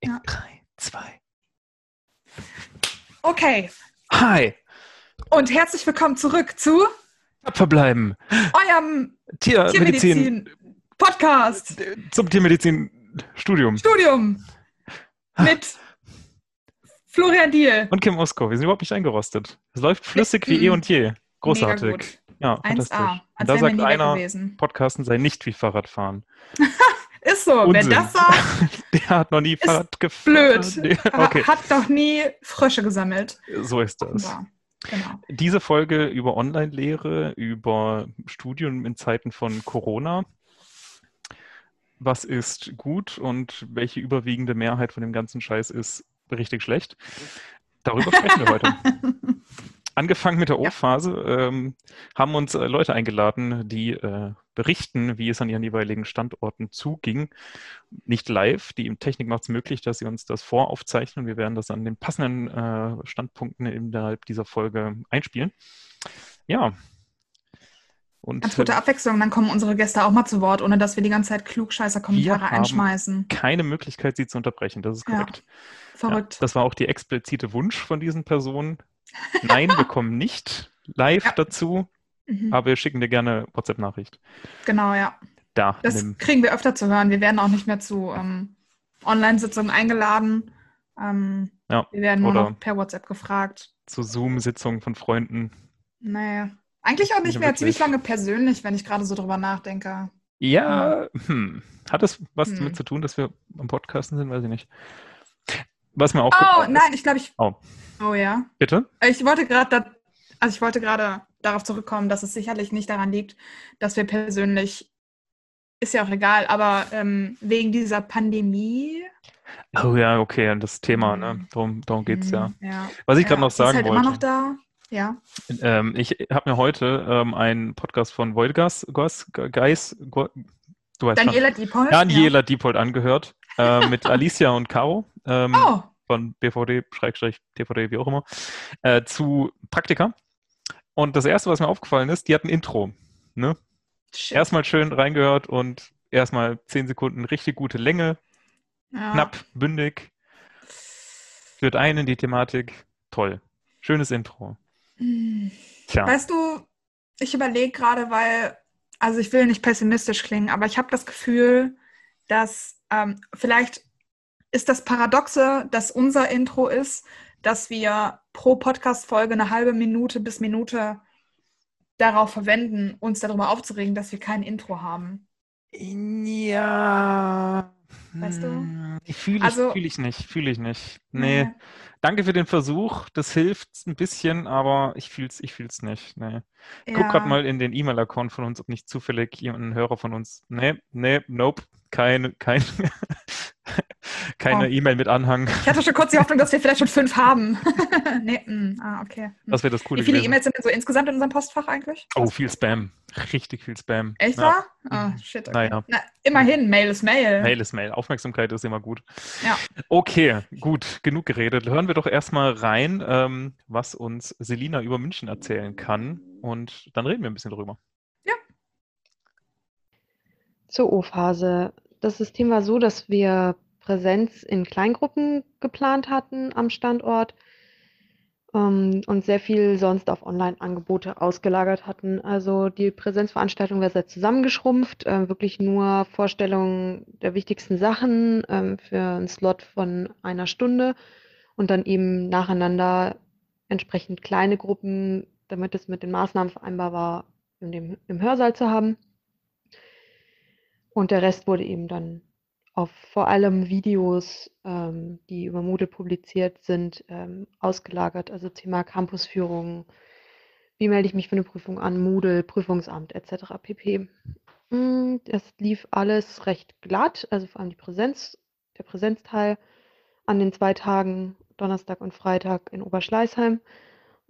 In Ja. drei, zwei. Okay. Hi, Und herzlich willkommen zurück zu verbleiben. eurem Tiermedizin, Tiermedizin-Podcast. äh, zum Tiermedizin-Studium. Studium mit Florian Diel. Und Kim Osko, wir sind überhaupt nicht eingerostet. Es läuft flüssig wie eh und je. Großartig. Ja, 1A. fantastisch. Als Und da sagt einer, gewesen. Podcasten sei nicht wie Fahrradfahren. Ist so. Unsinn. Wer das sagt, Der hat noch nie Fahrrad gefahren. blöd. Nee, Okay, hat doch nie Frösche gesammelt. so ist das. Genau. Diese Folge über Online-Lehre, über Studium in Zeiten von Corona. Was ist gut und welche überwiegende Mehrheit von dem ganzen Scheiß ist richtig schlecht? Darüber sprechen wir heute. Angefangen mit der Ja. O-Phase ähm, haben uns äh, Leute eingeladen, die äh, berichten, wie es an ihren jeweiligen Standorten zuging. Nicht live. Die Technik macht es möglich, dass sie uns das voraufzeichnen. Wir werden das an den passenden äh, Standpunkten innerhalb dieser Folge einspielen. Ja. Und Ganz gute äh, Abwechslung. Dann kommen unsere Gäste auch mal zu Wort, ohne dass wir die ganze Zeit Klugscheißer-Kommentare Wir haben- einschmeißen. keine Möglichkeit, sie zu unterbrechen. Das ist Ja. korrekt. Verrückt. Ja, das war auch die explizite Wunsch von diesen Personen. Nein, wir kommen nicht live Ja. dazu, Mhm. aber wir schicken dir gerne WhatsApp-Nachricht. Genau, ja. Da, Das nimm. kriegen wir öfter zu hören. Wir werden auch nicht mehr zu ähm, Online-Sitzungen eingeladen. Ähm, Ja, wir werden nur noch per WhatsApp gefragt. zu Zoom-Sitzungen von Freunden. Naja. Eigentlich auch nicht Ja, mehr wirklich. ziemlich lange persönlich, wenn ich gerade so drüber nachdenke. Ja, hm. hat das was Hm. damit zu tun, dass wir am Podcasten sind? Weiß ich nicht. Was mir Oh, aufgefallen nein, ich glaube, ich. Oh. Oh ja. Bitte? Ich wollte gerade also ich wollte gerade darauf zurückkommen, dass es sicherlich nicht daran liegt, dass wir persönlich, ist ja auch egal, aber ähm, wegen dieser Pandemie. Oh ja, okay, das Thema, ne? Darum, darum geht es ja. Hm, ja. Was ich gerade Ja, noch sagen ist halt wollte. immer noch da. Ja. Ähm, ich habe mir heute ähm, einen Podcast von Voidgas, Gas, Geis, Go- du weißt schon. Daniela Diepold. Daniela Diepold angehört, äh, mit Alicia und Caro ähm, Ja. Oh, von BVD, Schrägstrich, DVD, wie auch immer, äh, zu Praktika. Und das Erste, was mir aufgefallen ist, die hat ein Intro. Ne? shit. Erstmal schön reingehört und erstmal zehn Sekunden richtig gute Länge, Ja. knapp, bündig, führt ein in die Thematik. Toll. Schönes Intro. Hm. Tja. Weißt du, ich überlege gerade, weil, also ich will nicht pessimistisch klingen, aber ich habe das Gefühl, dass ähm, vielleicht ist das Paradoxe, dass unser Intro ist, dass wir pro Podcast-Folge eine halbe Minute bis Minute darauf verwenden, uns darüber aufzuregen, dass wir kein Intro haben. Ja. Weißt du? Hm, Fühle ich, Also- fühl ich nicht, fühle ich nicht. Nee. Danke für den Versuch, das hilft ein bisschen, aber ich fühle es ich fühl's nicht. Nee. Ich guck Ja. gerade mal in den E-Mail-Account von uns, ob nicht zufällig jemand, ein Hörer von uns. Nee, nee, nope, kein, kein, keine Oh. E-Mail mit Anhang. Ich hatte schon kurz die Hoffnung, dass wir vielleicht schon fünf haben. nee, mm, ah, okay. Das wäre das Coole Wie viele. E-Mails sind denn so insgesamt in unserem Postfach eigentlich? Oh, viel Spam. Richtig viel Spam. Echt Ja. wahr? Ah, Mhm. shit. Okay. Naja. Na, immerhin, Mail ist Mail. Mail ist Mail. Aufmerksamkeit ist immer gut. Ja. Okay, gut, genug geredet. Hören wir doch erstmal rein, ähm, was uns Selina über München erzählen kann. Und dann reden wir ein bisschen drüber. Zur O-Phase. Das System war so, dass wir Präsenz in Kleingruppen geplant hatten am Standort ähm, und sehr viel sonst auf Online-Angebote ausgelagert hatten. Also die Präsenzveranstaltung wäre sehr zusammengeschrumpft, äh, wirklich nur Vorstellungen der wichtigsten Sachen ähm, für einen Slot von einer Stunde und dann eben nacheinander entsprechend kleine Gruppen, damit es mit den Maßnahmen vereinbar war, in dem, im Hörsaal zu haben. Und der Rest wurde eben dann auf vor allem Videos, ähm, die über Moodle publiziert sind, ähm, ausgelagert. Also Thema Campusführung, wie melde ich mich für eine Prüfung an, Moodle, Prüfungsamt etc. pp. Mm, Das lief alles recht glatt, also vor allem die Präsenz, der Präsenzteil an den zwei Tagen, Donnerstag und Freitag in Oberschleißheim.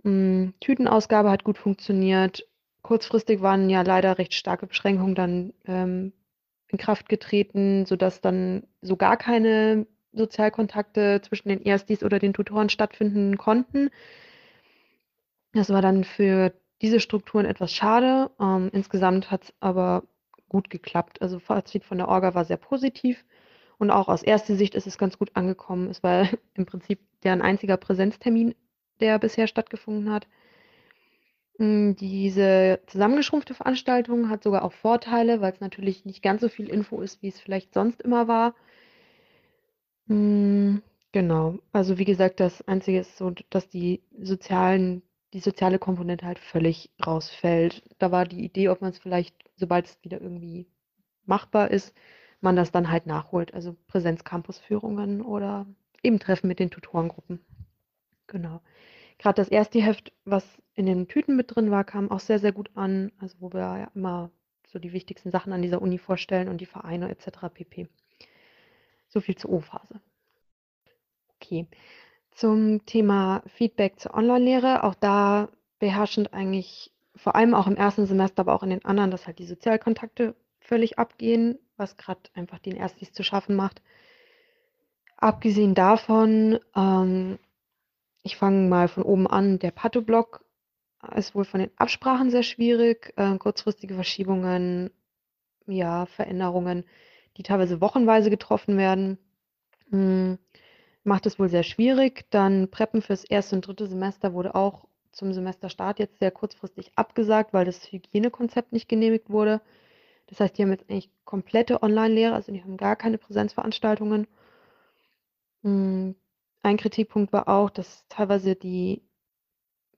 Mm, Tütenausgabe hat gut funktioniert. Kurzfristig waren ja leider recht starke Beschränkungen dann ähm, in Kraft getreten, sodass dann so gar keine Sozialkontakte zwischen den Erstis oder den Tutoren stattfinden konnten. Das war dann für diese Strukturen etwas schade. Ähm, insgesamt hat es aber gut geklappt. Also Fazit von der Orga war sehr positiv Und auch aus erster Sicht ist es ganz gut angekommen. Es war im Prinzip deren einziger Präsenztermin, der bisher stattgefunden hat. Hm, diese zusammengeschrumpfte Veranstaltung hat sogar auch Vorteile, weil es natürlich nicht ganz so viel Info ist, wie es vielleicht sonst immer war. Hm, genau. Also wie gesagt, das Einzige ist so, dass die sozialen, die soziale Komponente halt völlig rausfällt. Da war die Idee, ob man es vielleicht, sobald es wieder irgendwie machbar ist, man das dann halt nachholt. Also Präsenz-Campus-Führungen oder eben Treffen mit den Tutorengruppen. Genau. Gerade das erste Heft, was in den Tüten mit drin war, kam auch sehr, sehr gut an. Also wo wir ja immer so die wichtigsten Sachen an dieser Uni vorstellen und die Vereine etc. pp. So viel zur O-Phase. Okay. Zum Thema Feedback zur Online-Lehre, auch da beherrschend eigentlich vor allem auch im ersten Semester, aber auch in den anderen, dass halt die Sozialkontakte völlig abgehen, was gerade einfach den Erstis zu schaffen macht. Abgesehen davon ähm, ich fange mal von oben an. Der Pato-Block ist wohl von den Absprachen sehr schwierig. Äh, kurzfristige Verschiebungen, ja, Veränderungen, die teilweise wochenweise getroffen werden, hm, macht es wohl sehr schwierig. Dann Preppen fürs erste und dritte Semester wurde auch zum Semesterstart jetzt sehr kurzfristig abgesagt, weil das Hygienekonzept nicht genehmigt wurde. Das heißt, die haben jetzt eigentlich komplette Online-Lehre, also die haben gar keine Präsenzveranstaltungen. Hm, ein Kritikpunkt war auch, dass teilweise die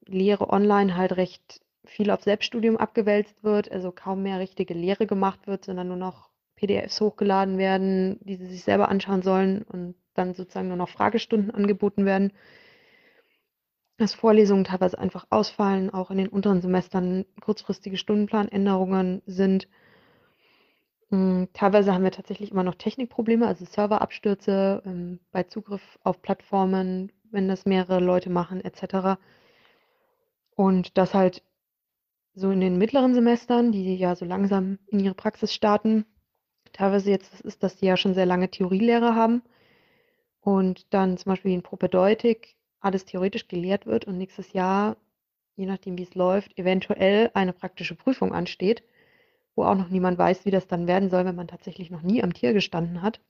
Lehre online halt recht viel auf Selbststudium abgewälzt wird, also kaum mehr richtige Lehre gemacht wird, sondern nur noch PDFs hochgeladen werden, die sie sich selber anschauen sollen und dann sozusagen nur noch Fragestunden angeboten werden. Dass Vorlesungen teilweise einfach ausfallen, auch in den unteren Semestern kurzfristige Stundenplanänderungen sind. Hm, teilweise haben wir tatsächlich immer noch Technikprobleme, also Serverabstürze ähm, bei Zugriff auf Plattformen, wenn das mehrere Leute machen, etc. Und das halt so in den mittleren Semestern, die ja so langsam in ihre Praxis starten, teilweise jetzt ist, dass die ja schon sehr lange Theorielehre haben und dann zum Beispiel in Propedeutik alles theoretisch gelehrt wird und nächstes Jahr, je nachdem wie es läuft, eventuell eine praktische Prüfung ansteht wo auch noch niemand weiß, wie das dann werden soll, wenn man tatsächlich noch nie am Tier gestanden hat.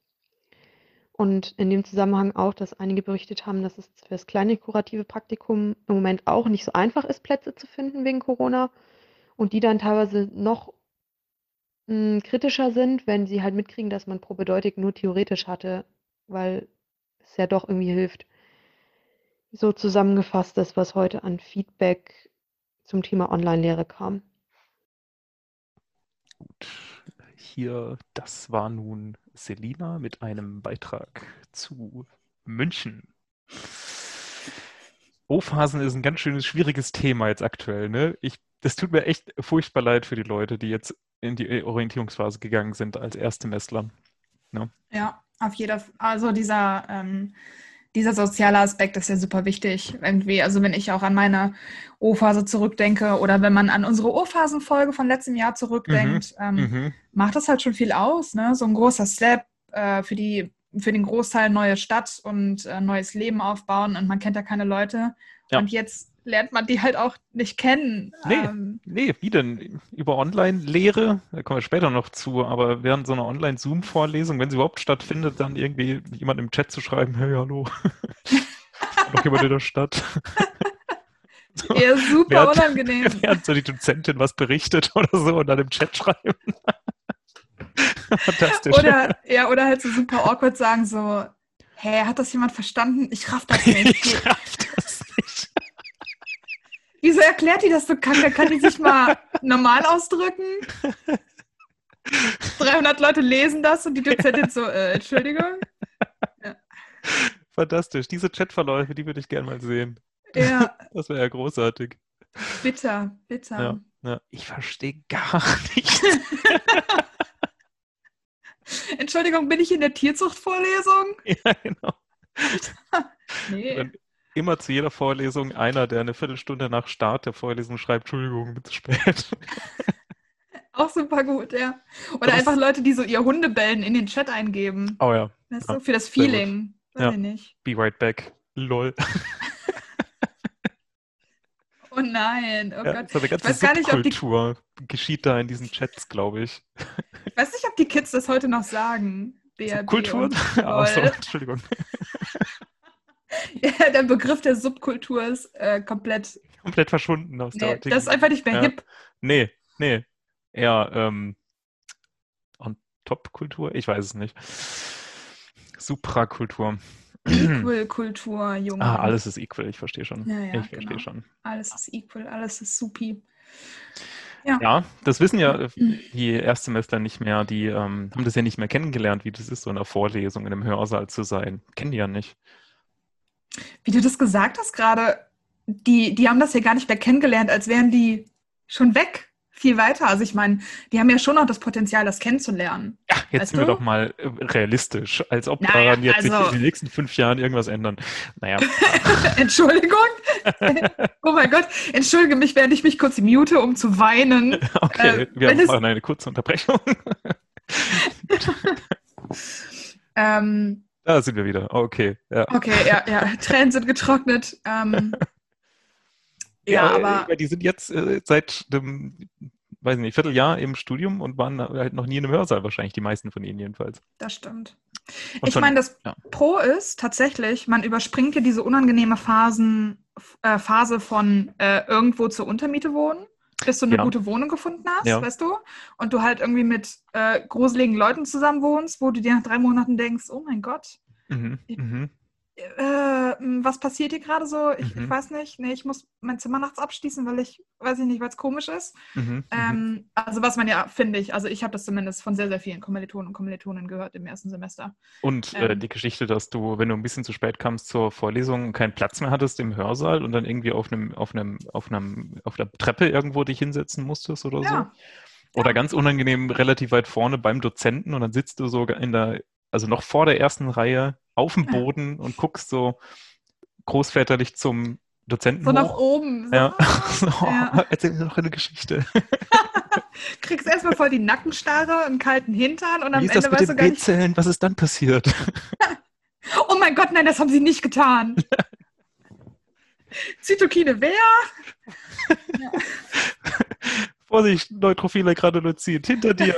Und in dem Zusammenhang auch, dass einige berichtet haben, dass es für das kleine kurative Praktikum im Moment auch nicht so einfach ist, Plätze zu finden wegen Corona und die dann teilweise noch mh, hm, kritischer sind, wenn sie halt mitkriegen, dass man Probedeutik nur theoretisch hatte, weil es ja doch irgendwie hilft. So zusammengefasst das, was heute an Feedback zum Thema Online-Lehre kam. Gut, hier, das war nun Selina mit einem Beitrag zu München. O-Phasen ist ein ganz schönes, schwieriges Thema jetzt aktuell. Ne? Ich, das tut mir echt furchtbar leid für die Leute, die jetzt in die Orientierungsphase gegangen sind als Erstsemestler. Ne? Ja, auf Fall. Also dieser ähm, dieser soziale Aspekt ist ja super wichtig. Irgendwie, also wenn ich auch an meine O-Phase zurückdenke oder wenn man an unsere O-Phasen-Folge von letztem Jahr zurückdenkt, mhm. Ähm, mhm. macht das halt schon viel aus. Ne? So ein großer Step äh, für, die, für den Großteil neue Stadt und äh, neues Leben aufbauen und man kennt da keine Leute. Ja. Und jetzt lernt man die halt auch nicht kennen. Nee, ähm, nee wie denn? Über Online-Lehre, da kommen wir später noch zu, aber während so einer Online-Zoom-Vorlesung, wenn sie überhaupt stattfindet, dann irgendwie jemand im Chat zu schreiben, hey, hallo, noch jemand in der Stadt. so, ja, super während, unangenehm. Während so die Dozentin was berichtet oder so und dann im Chat schreiben. Fantastisch. Oder, ja, oder halt so super awkward sagen so, hä, hat das jemand verstanden? Ich raff das nicht. ich raff das nicht. Wieso erklärt die das so kacke? Kann die sich mal normal ausdrücken? 300 Leute lesen das und die Dozentin so, äh, Entschuldigung? Ja. Fantastisch. Diese Chatverläufe, die würde ich gerne mal sehen. Ja. Das wäre ja großartig. Bitter, bitter. Ja, ja. Ich verstehe gar nichts. Entschuldigung, bin ich in der Tierzuchtvorlesung? Ja, genau. nee immer zu jeder Vorlesung einer, der eine Viertelstunde nach Start der Vorlesung schreibt, Entschuldigung, bin zu spät. Auch super gut, ja. Oder das einfach Leute, die so ihr Hundebellen in den Chat eingeben. Oh ja. Weißt ja, du, für das Feeling. Weiß ja. Be right back. Lol. oh nein, oh ja, Gott. So eine ganze ich weiß gar nicht, ob die geschieht da in diesen Chats, glaube ich. Ich weiß nicht, ob die Kids das heute noch sagen. BRB Kultur? Ach so. Entschuldigung. Ja, der Begriff der Subkultur ist äh, komplett. Komplett verschwunden aus der Nee, heutigen- das ist einfach nicht mehr Ja. hip. Nee, nee. Eher ähm, On-Top-Kultur? Ich weiß es nicht. Suprakultur. Equal-Kultur, Junge. Ah, alles ist equal, ich verstehe schon. Ja, ja, ich verstehe genau. schon. Alles ist equal, alles ist supi. Ja, das wissen ja äh, die Erstsemester nicht mehr. Die ähm, haben das ja nicht mehr kennengelernt, wie das ist, so in einer Vorlesung in einem Hörsaal zu sein. Kennen die ja nicht. Wie du das gesagt hast gerade, die, die haben das ja gar nicht mehr kennengelernt, als wären die schon weg, viel weiter. Also ich meine, die haben ja schon noch das Potenzial, das kennenzulernen. Ja, jetzt Weißt sind wir du? doch mal äh, realistisch, als ob Naja, daran jetzt sich also- in den nächsten fünf Jahren irgendwas ändern. Naja, Entschuldigung. oh mein Gott, entschuldige mich, während ich mich kurz mute, um zu weinen. okay, Äh, wir wenn es- eine kurze Unterbrechung. Ähm, da sind wir wieder. Okay, ja. okay, ja, ja, Tränen sind getrocknet. Ähm, ja, aber äh, die sind jetzt äh, seit dem, weiß nicht, Vierteljahr im Studium und waren halt noch nie in einem Hörsaal wahrscheinlich, die meisten von ihnen jedenfalls. das stimmt. Und ich schon- meine, das ja. Pro ist tatsächlich, man überspringt ja diese unangenehme Phasen, äh, Phase von äh, irgendwo zur Untermiete wohnen, bis du eine Ja. gute Wohnung gefunden hast, Ja. weißt du? Und du halt irgendwie mit äh, gruseligen Leuten zusammen wohnst, wo du dir nach drei Monaten denkst, oh mein Gott, Mhm, Ich- mhm. Äh, m, was passiert hier gerade so? Ich, Mhm. ich weiß nicht. Nee, ich muss mein Zimmer nachts abschließen, weil ich, weiß ich nicht, weil es komisch ist. Mhm, mhm. Ähm, also was man ja, finde ich, also ich habe das zumindest von sehr, sehr vielen Kommilitonen und Kommilitonen gehört im ersten Semester. Und äh, ähm, die Geschichte, dass du, wenn du ein bisschen zu spät kamst zur Vorlesung, keinen Platz mehr hattest im Hörsaal und dann irgendwie auf einem, auf einem, auf einem, auf der Treppe irgendwo dich hinsetzen musstest oder so. Ja. Oder Ja. ganz unangenehm relativ weit vorne beim Dozenten und dann sitzt du so in der, also noch vor der ersten Reihe auf dem Ja. Boden und guckst so großväterlich zum Dozenten So nach hoch. oben. So, Ja. So, Ja. Erzähl mir noch eine Geschichte. Kriegst erstmal voll die Nackenstarre, einen kalten Hintern und am Wie ist das Ende mit weißt du den gar nicht, B-Zellen? Was ist dann passiert? oh mein Gott, nein, das haben sie nicht getan. Zytokine wer? Vorsicht, Neutrophile Granulozid hinter dir.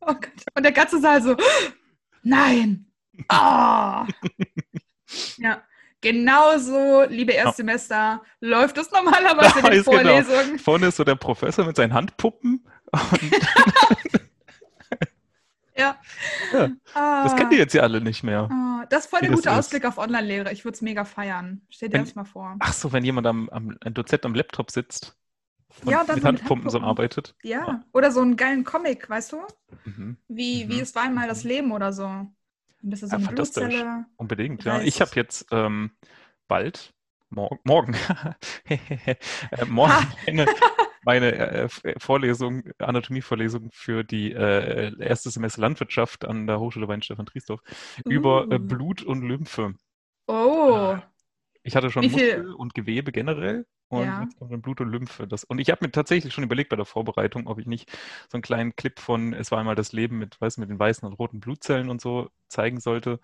Oh. Und der ganze Saal so, nein. Ah. ja, genauso, liebe Erstsemester, läuft es normalerweise in Ja, den ist genau. Vorlesungen. Vorne ist so der Professor mit seinen Handpuppen. Ja. Ja, Ah. das kennt ihr jetzt ja alle nicht mehr. Ah, das ist voll der gute ist. Ausblick auf Online-Lehre. Ich würde es mega feiern. Stell dir Wenn- das mal vor. Ach so, wenn jemand am, am ein Dozent am Laptop sitzt und Ja, und mit so mit Handpumpen so Handpumpen. arbeitet. Ja. Oder so einen geilen Comic, weißt du? Mhm. Wie, Mhm. wie es war einmal das Leben oder so. Dann bist du so Ja, eine fantastisch. Blutzelle. Unbedingt, ja. Ich habe jetzt ähm, bald, mor morgen, äh, morgen meine, meine äh, F- Vorlesung, Anatomievorlesung für die äh, erste Semester Landwirtschaft an der Hochschule Weinstefan Triesdorf über äh, Uh. Blut und Lymphe. Oh. Ich hatte schon Muskel und Gewebe generell und Ja. jetzt kommt dann Blut und Lymphe. Das, und ich habe mir tatsächlich schon überlegt bei der Vorbereitung, ob ich nicht so einen kleinen Clip von Es war einmal das Leben mit, weiß, mit den weißen und roten Blutzellen und so zeigen sollte.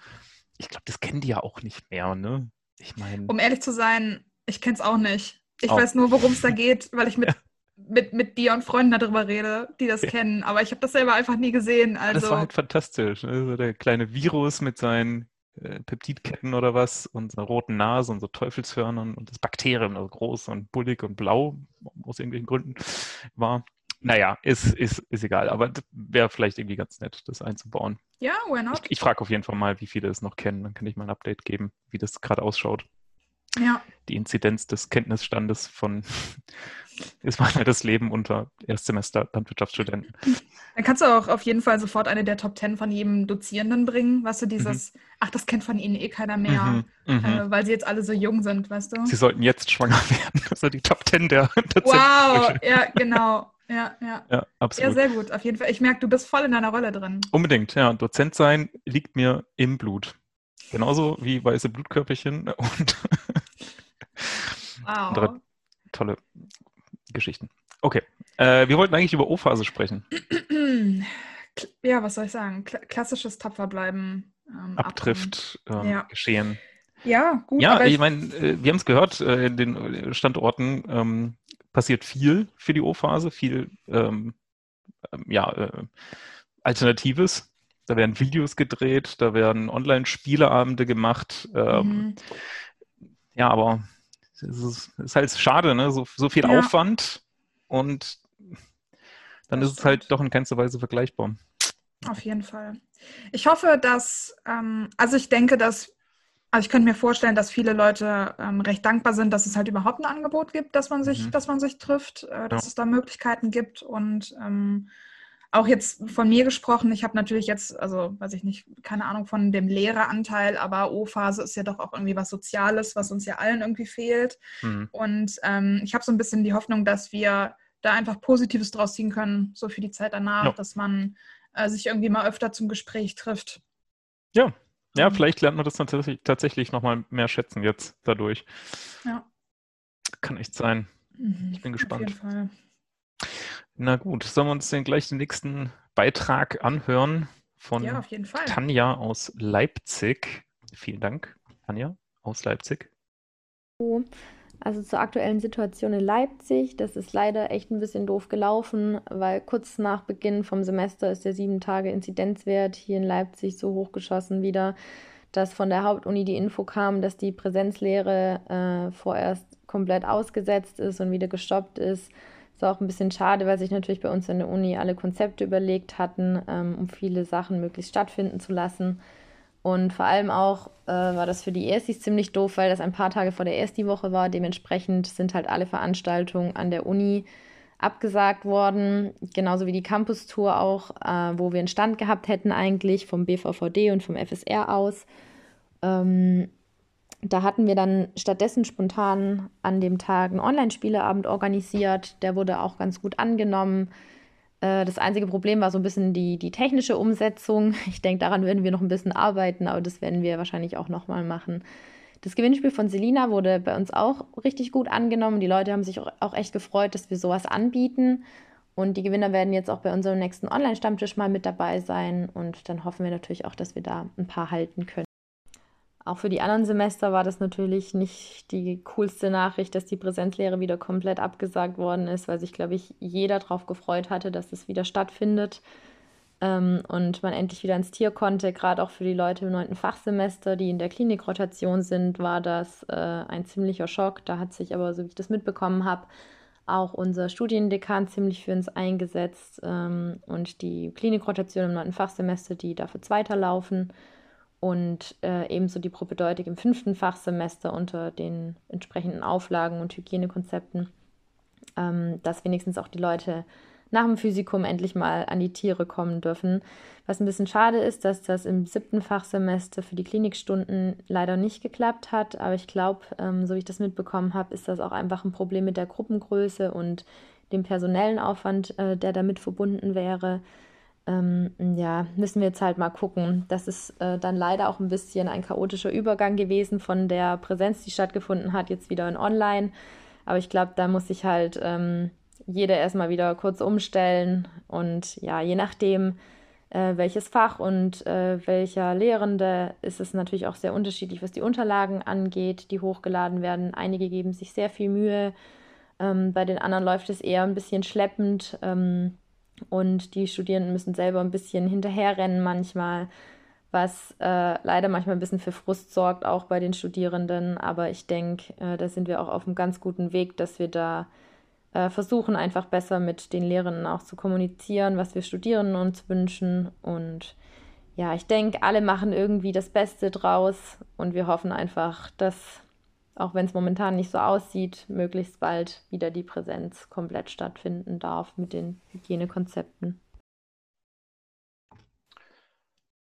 Ich glaube, das kennen die ja auch nicht mehr, ne? Ich meine, Um ehrlich zu sein, ich kenne es auch nicht. Ich Auch. weiß nur, worum es da geht, weil ich mit, mit, mit dir und Freunden darüber rede, die das Ja. kennen. Aber ich habe das selber einfach nie gesehen. das Also, war halt fantastisch. Ne? So der kleine Virus mit seinen äh, Peptidketten oder was und seiner roten Nase und so Teufelshörnern und das Bakterium, also groß und bullig und blau, aus irgendwelchen Gründen war. Naja, ist, ist, ist egal, aber wäre vielleicht irgendwie ganz nett, das einzubauen. ja, why Ich, not? ich frage auf jeden Fall mal, wie viele es noch kennen. Dann kann ich mal ein Update geben, wie das gerade ausschaut. Ja. Die Inzidenz des Kenntnisstandes von ist mal das Leben unter Erstsemester Landwirtschaftsstudenten. Dann kannst du auch auf jeden Fall sofort eine der Top Ten von jedem Dozierenden bringen. Weißt du, dieses, ach, das kennt von ihnen eh keiner mehr, Mhm, mhm. äh, weil sie jetzt alle so jung sind, weißt du? Sie sollten jetzt schwanger werden. Sind die Top Ten der Dozenten. Wow, ja, genau. Ja, ja. Ja, Ja, absolut. sehr gut, auf jeden Fall. Ich merke, du bist voll in deiner Rolle drin. Unbedingt, ja. Dozent sein liegt mir im Blut. Genauso wie weiße Blutkörperchen und Wow. andere tolle Geschichten. Okay, äh, wir wollten eigentlich über O-Phase sprechen. Ja, was soll ich sagen? Kla klassisches Tapferbleiben. Ähm, Abtrifft, ähm, Ja. Geschehen. Ja, gut. Ja, aber ich meine, äh, wir haben es gehört, äh, in den Standorten ähm, passiert viel für die O-Phase, viel ähm, ähm, ja, äh, Alternatives. da werden Videos gedreht, da werden Online-Spieleabende gemacht. Ähm, mhm. Ja, aber es ist, ist, halt schade, ne? so, so viel ja. Aufwand und dann das ist es halt doch in keinster Weise vergleichbar. Auf jeden Fall. Ich hoffe, dass, ähm, also ich denke, dass, also ich könnte mir vorstellen, dass viele Leute ähm, recht dankbar sind, dass es halt überhaupt ein Angebot gibt, dass man sich, mhm. dass man sich trifft, äh, dass ja. es da Möglichkeiten gibt und ähm, auch jetzt von mir gesprochen, ich habe natürlich jetzt, also weiß ich nicht, keine Ahnung von dem Lehreranteil, aber O-Phase ist ja doch auch irgendwie was Soziales, was uns ja allen irgendwie fehlt. Mhm. Und ähm, ich habe so ein bisschen die Hoffnung, dass wir da einfach Positives draus ziehen können, so für die Zeit danach, ja. dass man äh, sich irgendwie mal öfter zum Gespräch trifft. Ja, ja, um, vielleicht lernt man das tatsächlich, tatsächlich nochmal mehr schätzen jetzt dadurch. Ja. Kann echt sein. Mhm, ich bin gespannt. Auf jeden Fall. Na gut, sollen wir uns denn gleich den nächsten Beitrag anhören von ja, Tanja aus Leipzig. Vielen Dank, Tanja aus Leipzig. Also zur aktuellen Situation in Leipzig, das ist leider echt ein bisschen doof gelaufen, weil kurz nach Beginn vom Semester ist der sieben Tage Inzidenzwert hier in Leipzig so hochgeschossen wieder, dass von der Hauptuni die Info kam, dass die Präsenzlehre äh, vorerst komplett ausgesetzt ist und wieder gestoppt ist. Ist auch ein bisschen schade, weil sich natürlich bei uns in der Uni alle Konzepte überlegt hatten, ähm, um viele Sachen möglichst stattfinden zu lassen. Und vor allem auch äh, war das für die Erstis ziemlich doof, weil das ein paar Tage vor der Ersti-Woche war. Dementsprechend sind halt alle Veranstaltungen an der Uni abgesagt worden, genauso wie die Campus-Tour auch, äh, wo wir einen Stand gehabt hätten eigentlich vom BVVD und vom FSR aus. Ähm, da hatten wir dann stattdessen spontan an dem Tag einen Online-Spieleabend organisiert. Der wurde auch ganz gut angenommen. Äh, das einzige Problem war so ein bisschen die, die technische Umsetzung. Ich denke, daran werden wir noch ein bisschen arbeiten, aber das werden wir wahrscheinlich auch nochmal machen. Das Gewinnspiel von Selina wurde bei uns auch richtig gut angenommen. Die Leute haben sich auch echt gefreut, dass wir sowas anbieten. Und die Gewinner werden jetzt auch bei unserem nächsten Online-Stammtisch mal mit dabei sein. Und dann hoffen wir natürlich auch, dass wir da ein paar halten können. Auch für die anderen Semester war das natürlich nicht die coolste Nachricht, dass die Präsenzlehre wieder komplett abgesagt worden ist, weil sich, glaube ich, jeder darauf gefreut hatte, dass es wieder stattfindet ähm, und man endlich wieder ins Tier konnte. Gerade auch für die Leute im neunten Fachsemester, die in der Klinikrotation sind, war das äh, ein ziemlicher Schock. Da hat sich aber, so wie ich das mitbekommen habe, auch unser Studiendekan ziemlich für uns eingesetzt ähm, und die Klinikrotation im neunten Fachsemester, die dafür zweiter laufen und äh, ebenso die Propedeutik im fünften Fachsemester unter den entsprechenden Auflagen und Hygienekonzepten, ähm, dass wenigstens auch die Leute nach dem Physikum endlich mal an die Tiere kommen dürfen. Was ein bisschen schade ist, dass das im siebten Fachsemester für die Klinikstunden leider nicht geklappt hat. Aber ich glaube, ähm, so wie ich das mitbekommen habe, ist das auch einfach ein Problem mit der Gruppengröße und dem personellen Aufwand, äh, der damit verbunden wäre ähm, ja, müssen wir jetzt halt mal gucken. Das ist äh, dann leider auch ein bisschen ein chaotischer Übergang gewesen von der Präsenz, die stattgefunden hat, jetzt wieder in Online. Aber ich glaube, da muss sich halt ähm, jeder erstmal wieder kurz umstellen. Und ja, je nachdem, äh, welches Fach und äh, welcher Lehrende, ist es natürlich auch sehr unterschiedlich, was die Unterlagen angeht, die hochgeladen werden. Einige geben sich sehr viel Mühe. Ähm, bei den anderen läuft es eher ein bisschen schleppend. Ähm, und die Studierenden müssen selber ein bisschen hinterherrennen manchmal, was äh, leider manchmal ein bisschen für Frust sorgt, auch bei den Studierenden. Aber ich denke, äh, da sind wir auch auf einem ganz guten Weg, dass wir da äh, versuchen, einfach besser mit den Lehrenden auch zu kommunizieren, was wir Studierenden uns wünschen. Und ja, ich denke, alle machen irgendwie das Beste draus und wir hoffen einfach, dass auch wenn es momentan nicht so aussieht, möglichst bald wieder die Präsenz komplett stattfinden darf mit den Hygienekonzepten.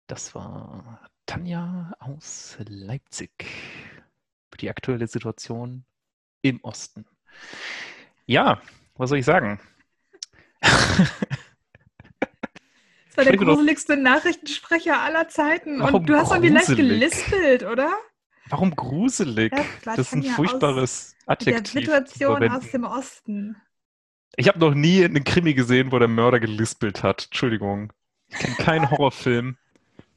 Das war Tanja aus Leipzig für die aktuelle Situation im Osten. Ja, was soll ich sagen? Das war der gruseligste Nachrichtensprecher aller Zeiten. Warum Und du hast irgendwie leicht gelispelt, oder? Warum gruselig? Ja, das ist ein furchtbares Adjektiv. Der Situation aus dem Osten. Ich habe noch nie einen Krimi gesehen, wo der Mörder gelispelt hat. Entschuldigung. Ich kenne keinen Horrorfilm,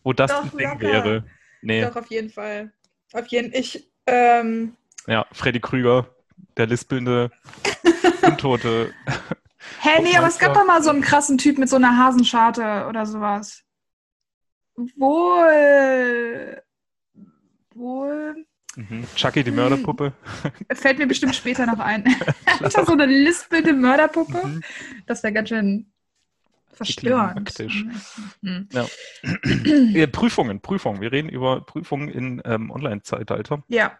wo das Doch, ein Ding locker. wäre. Nee. Doch, auf jeden Fall. Auf jeden Ich, ähm... Ja, Freddy Krüger, der lispelnde Untote. Hä, hey, nee, aber es gab doch mal so einen krassen Typ mit so einer Hasenscharte oder sowas. wohl. Wohl. Mhm. Chucky, die Mörderpuppe. Fällt mir bestimmt später noch ein. ich habe so eine lispelnde Mörderpuppe. Mhm. Das wäre ganz schön verstörend. Praktisch. Hm. Ja. Ja, Prüfungen, Prüfungen. Wir reden über Prüfungen in ähm, Online-Zeitalter. Ja,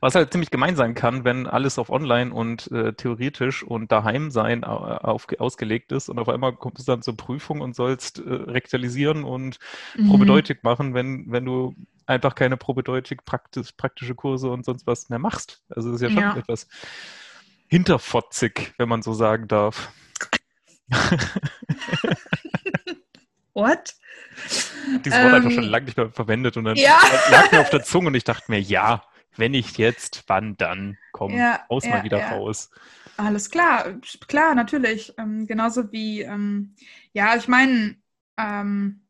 Was halt ziemlich gemein sein kann, wenn alles auf online und äh, theoretisch und daheim sein au- auf, ausgelegt ist und auf einmal kommst du dann zur Prüfung und sollst äh, rektalisieren und Mhm. Probedeutik machen, wenn, wenn du einfach keine Probedeutik, praktisch, praktische Kurse und sonst was mehr machst. Also das ist ja schon Ja. etwas hinterfotzig, wenn man so sagen darf. What? Dieses Wort einfach Ähm, schon lange nicht mehr verwendet und dann ja. lag mir auf der Zunge und ich dachte mir, ja, wenn nicht jetzt, wann dann? Komm, Ja, aus ja, mal wieder ja. raus. Alles klar, klar, natürlich. Ähm, genauso wie, ähm, ja, ich meine, ähm,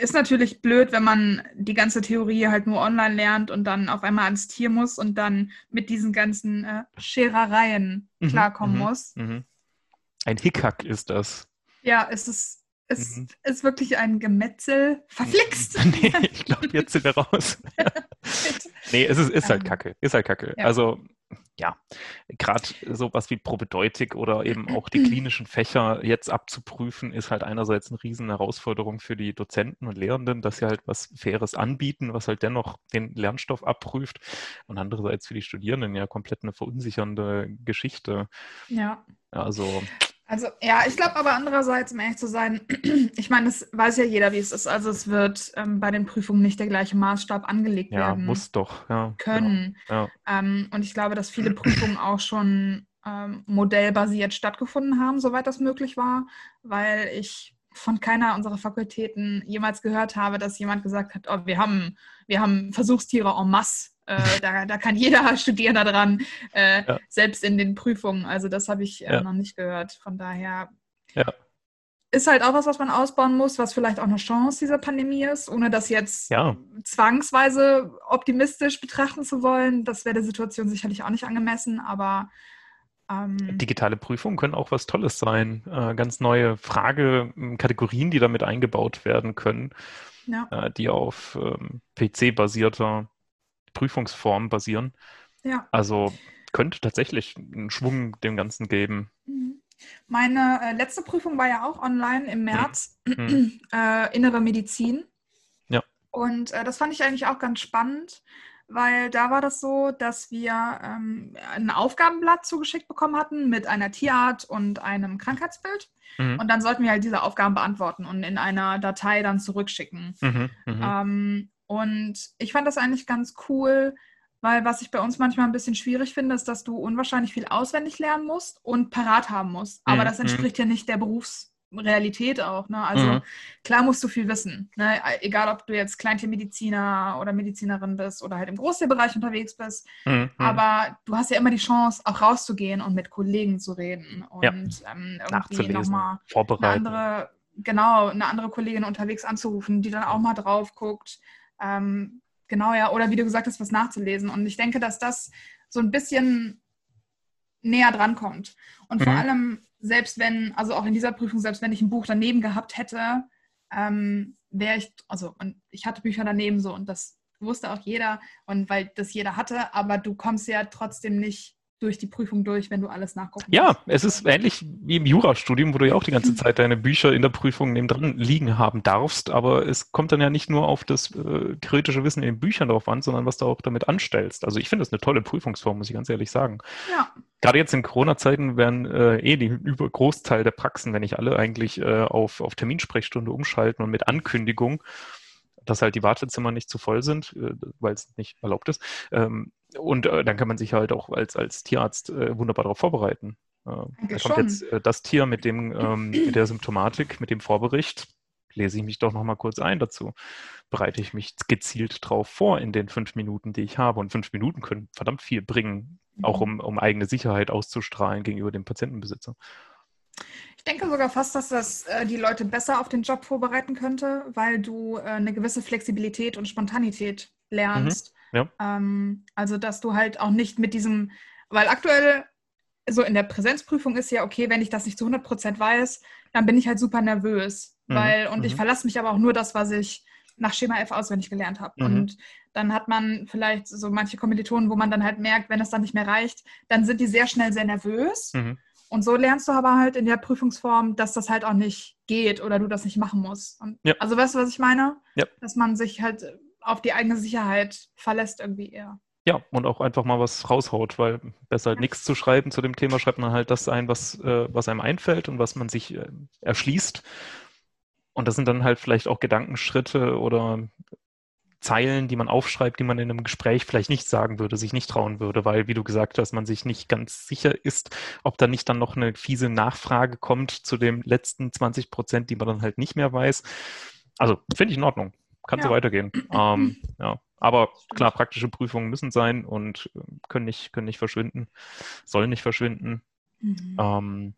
ist natürlich blöd, wenn man die ganze Theorie halt nur online lernt und dann auf einmal ans Tier muss und dann mit diesen ganzen äh, Scherereien Mhm, klarkommen mhm. muss. Mhm. Ein Hickhack ist das. Ja, es ist, es Mhm. ist wirklich ein Gemetzel. Verflixt! nee, ich glaube, jetzt sind wir raus. nee, es ist, ist halt Ähm, Kacke. Ist halt Kacke. ja. Also, ja, gerade sowas wie Probedeutik oder eben auch die klinischen Fächer jetzt abzuprüfen, ist halt einerseits eine riesen Herausforderung für die Dozenten und Lehrenden, dass sie halt was Faires anbieten, was halt dennoch den Lernstoff abprüft und andererseits für die Studierenden ja komplett eine verunsichernde Geschichte. ja. Also, Also, ja, ich glaube aber andererseits, um ehrlich zu sein, ich meine, das weiß ja jeder, wie es ist. Also, es wird ähm, bei den Prüfungen nicht der gleiche Maßstab angelegt ja, werden muss doch. Ja, können. Ja. Ähm, und ich glaube, dass viele Prüfungen auch schon ähm, modellbasiert stattgefunden haben, soweit das möglich war, weil ich von keiner unserer Fakultäten jemals gehört habe, dass jemand gesagt hat, oh, wir haben, wir haben Versuchstiere en masse. Äh, da, da kann jeder Studierender dran, äh, Ja. selbst in den Prüfungen. Also das habe ich äh, Ja. noch nicht gehört. Von daher Ja. ist halt auch was, was man ausbauen muss, was vielleicht auch eine Chance dieser Pandemie ist, ohne das jetzt zwangsweise optimistisch betrachten zu wollen. Das wäre der Situation sicherlich auch nicht angemessen, aber ähm, Digitale Prüfungen können auch was Tolles sein. Äh, ganz neue Fragekategorien, die damit eingebaut werden können, äh, die auf ähm, PC-basierter Prüfungsform basieren. ja. Also könnte tatsächlich einen Schwung dem Ganzen geben. Mhm. Meine äh, letzte Prüfung war ja auch online im März, Mhm. äh, innere Medizin. Ja. Und äh, das fand ich eigentlich auch ganz spannend, weil da war das so, dass wir ähm, ein Aufgabenblatt zugeschickt bekommen hatten mit einer Tierart und einem Krankheitsbild. Mhm. Und dann sollten wir halt diese Aufgaben beantworten und in einer Datei dann zurückschicken. Mhm. Mhm. Ähm, und ich fand das eigentlich ganz cool, weil was ich bei uns manchmal ein bisschen schwierig finde, ist, dass du unwahrscheinlich viel auswendig lernen musst und parat haben musst. Aber Mhm, das entspricht ja nicht der Berufsrealität auch. Ne? Also Mhm. klar musst du viel wissen. Ne? Egal, ob du jetzt Kleintiermediziner oder Medizinerin bist oder halt im Großtierbereich unterwegs bist. Mhm. Aber du hast ja immer die Chance, auch rauszugehen und mit Kollegen zu reden und Ja. ähm, irgendwie nochmal eine andere, genau, eine andere Kollegin unterwegs anzurufen, die dann auch mal drauf guckt. Ähm, genau, ja, oder wie du gesagt hast, was nachzulesen. Und ich denke, dass das so ein bisschen näher dran kommt. Und vor Mhm. allem, selbst wenn, also auch in dieser Prüfung, selbst wenn ich ein Buch daneben gehabt hätte, ähm, wäre ich, also und ich hatte Bücher daneben so und das wusste auch jeder und weil das jeder hatte, aber du kommst ja trotzdem nicht durch die Prüfung durch, wenn du alles nachgucken Ja, es ist ähnlich wie im Jurastudium, wo du ja auch die ganze Zeit deine Bücher in der Prüfung nebendran liegen haben darfst, aber es kommt dann ja nicht nur auf das äh, theoretische Wissen in den Büchern drauf an, sondern was du auch damit anstellst. Also ich finde das eine tolle Prüfungsform, muss ich ganz ehrlich sagen. Ja, Gerade jetzt in Corona-Zeiten werden äh, eh die über Großteil der Praxen, wenn nicht alle, eigentlich äh, auf, auf Terminsprechstunde umschalten und mit Ankündigung, dass halt die Wartezimmer nicht zu voll sind, äh, weil es nicht erlaubt ist. Ähm, und äh, dann kann man sich halt auch als, als Tierarzt äh, wunderbar darauf vorbereiten. Äh, da kommt jetzt äh, das Tier mit dem ähm, mit der Symptomatik, mit dem Vorbericht. Lese ich mich doch noch mal kurz ein dazu. Bereite ich mich gezielt drauf vor in den fünf Minuten, die ich habe. Und fünf Minuten können verdammt viel bringen, auch um, um eigene Sicherheit auszustrahlen gegenüber dem Patientenbesitzer. Ich denke sogar fast, dass das äh, die Leute besser auf den Job vorbereiten könnte, weil du äh, eine gewisse Flexibilität und Spontanität lernst. Mhm, ja. Ähm, also, dass du halt auch nicht mit diesem, weil aktuell so in der Präsenzprüfung ist ja okay, wenn ich das nicht zu 100% weiß, dann bin ich halt super nervös. Mhm. Weil, und mhm. ich verlasse mich aber auch nur das, was ich nach Schema F auswendig gelernt habe. Mhm. Und dann hat man vielleicht so manche Kommilitonen, wo man dann halt merkt, wenn es dann nicht mehr reicht, dann sind die sehr schnell sehr nervös. Mhm. Und so lernst du aber halt in der Prüfungsform, dass das halt auch nicht geht oder du das nicht machen musst. Und, ja. Also weißt du, was ich meine? Ja. Dass man sich halt auf die eigene Sicherheit verlässt irgendwie eher. Ja, und auch einfach mal was raushaut, weil besser halt nichts zu schreiben zu dem Thema, schreibt man halt das ein, was, äh, was einem einfällt und was man sich äh, erschließt. Und das sind dann halt vielleicht auch Gedankenschritte oder Zeilen, die man aufschreibt, die man in einem Gespräch vielleicht nicht sagen würde, sich nicht trauen würde, weil, wie du gesagt hast, man sich nicht ganz sicher ist, ob da nicht dann noch eine fiese Nachfrage kommt zu den letzten 20 Prozent, die man dann halt nicht mehr weiß. Also finde ich in Ordnung. Kann ja. so weitergehen. Ähm, ja. Aber klar, praktische Prüfungen müssen sein und können nicht, können nicht verschwinden, sollen nicht verschwinden. Mhm. Ähm,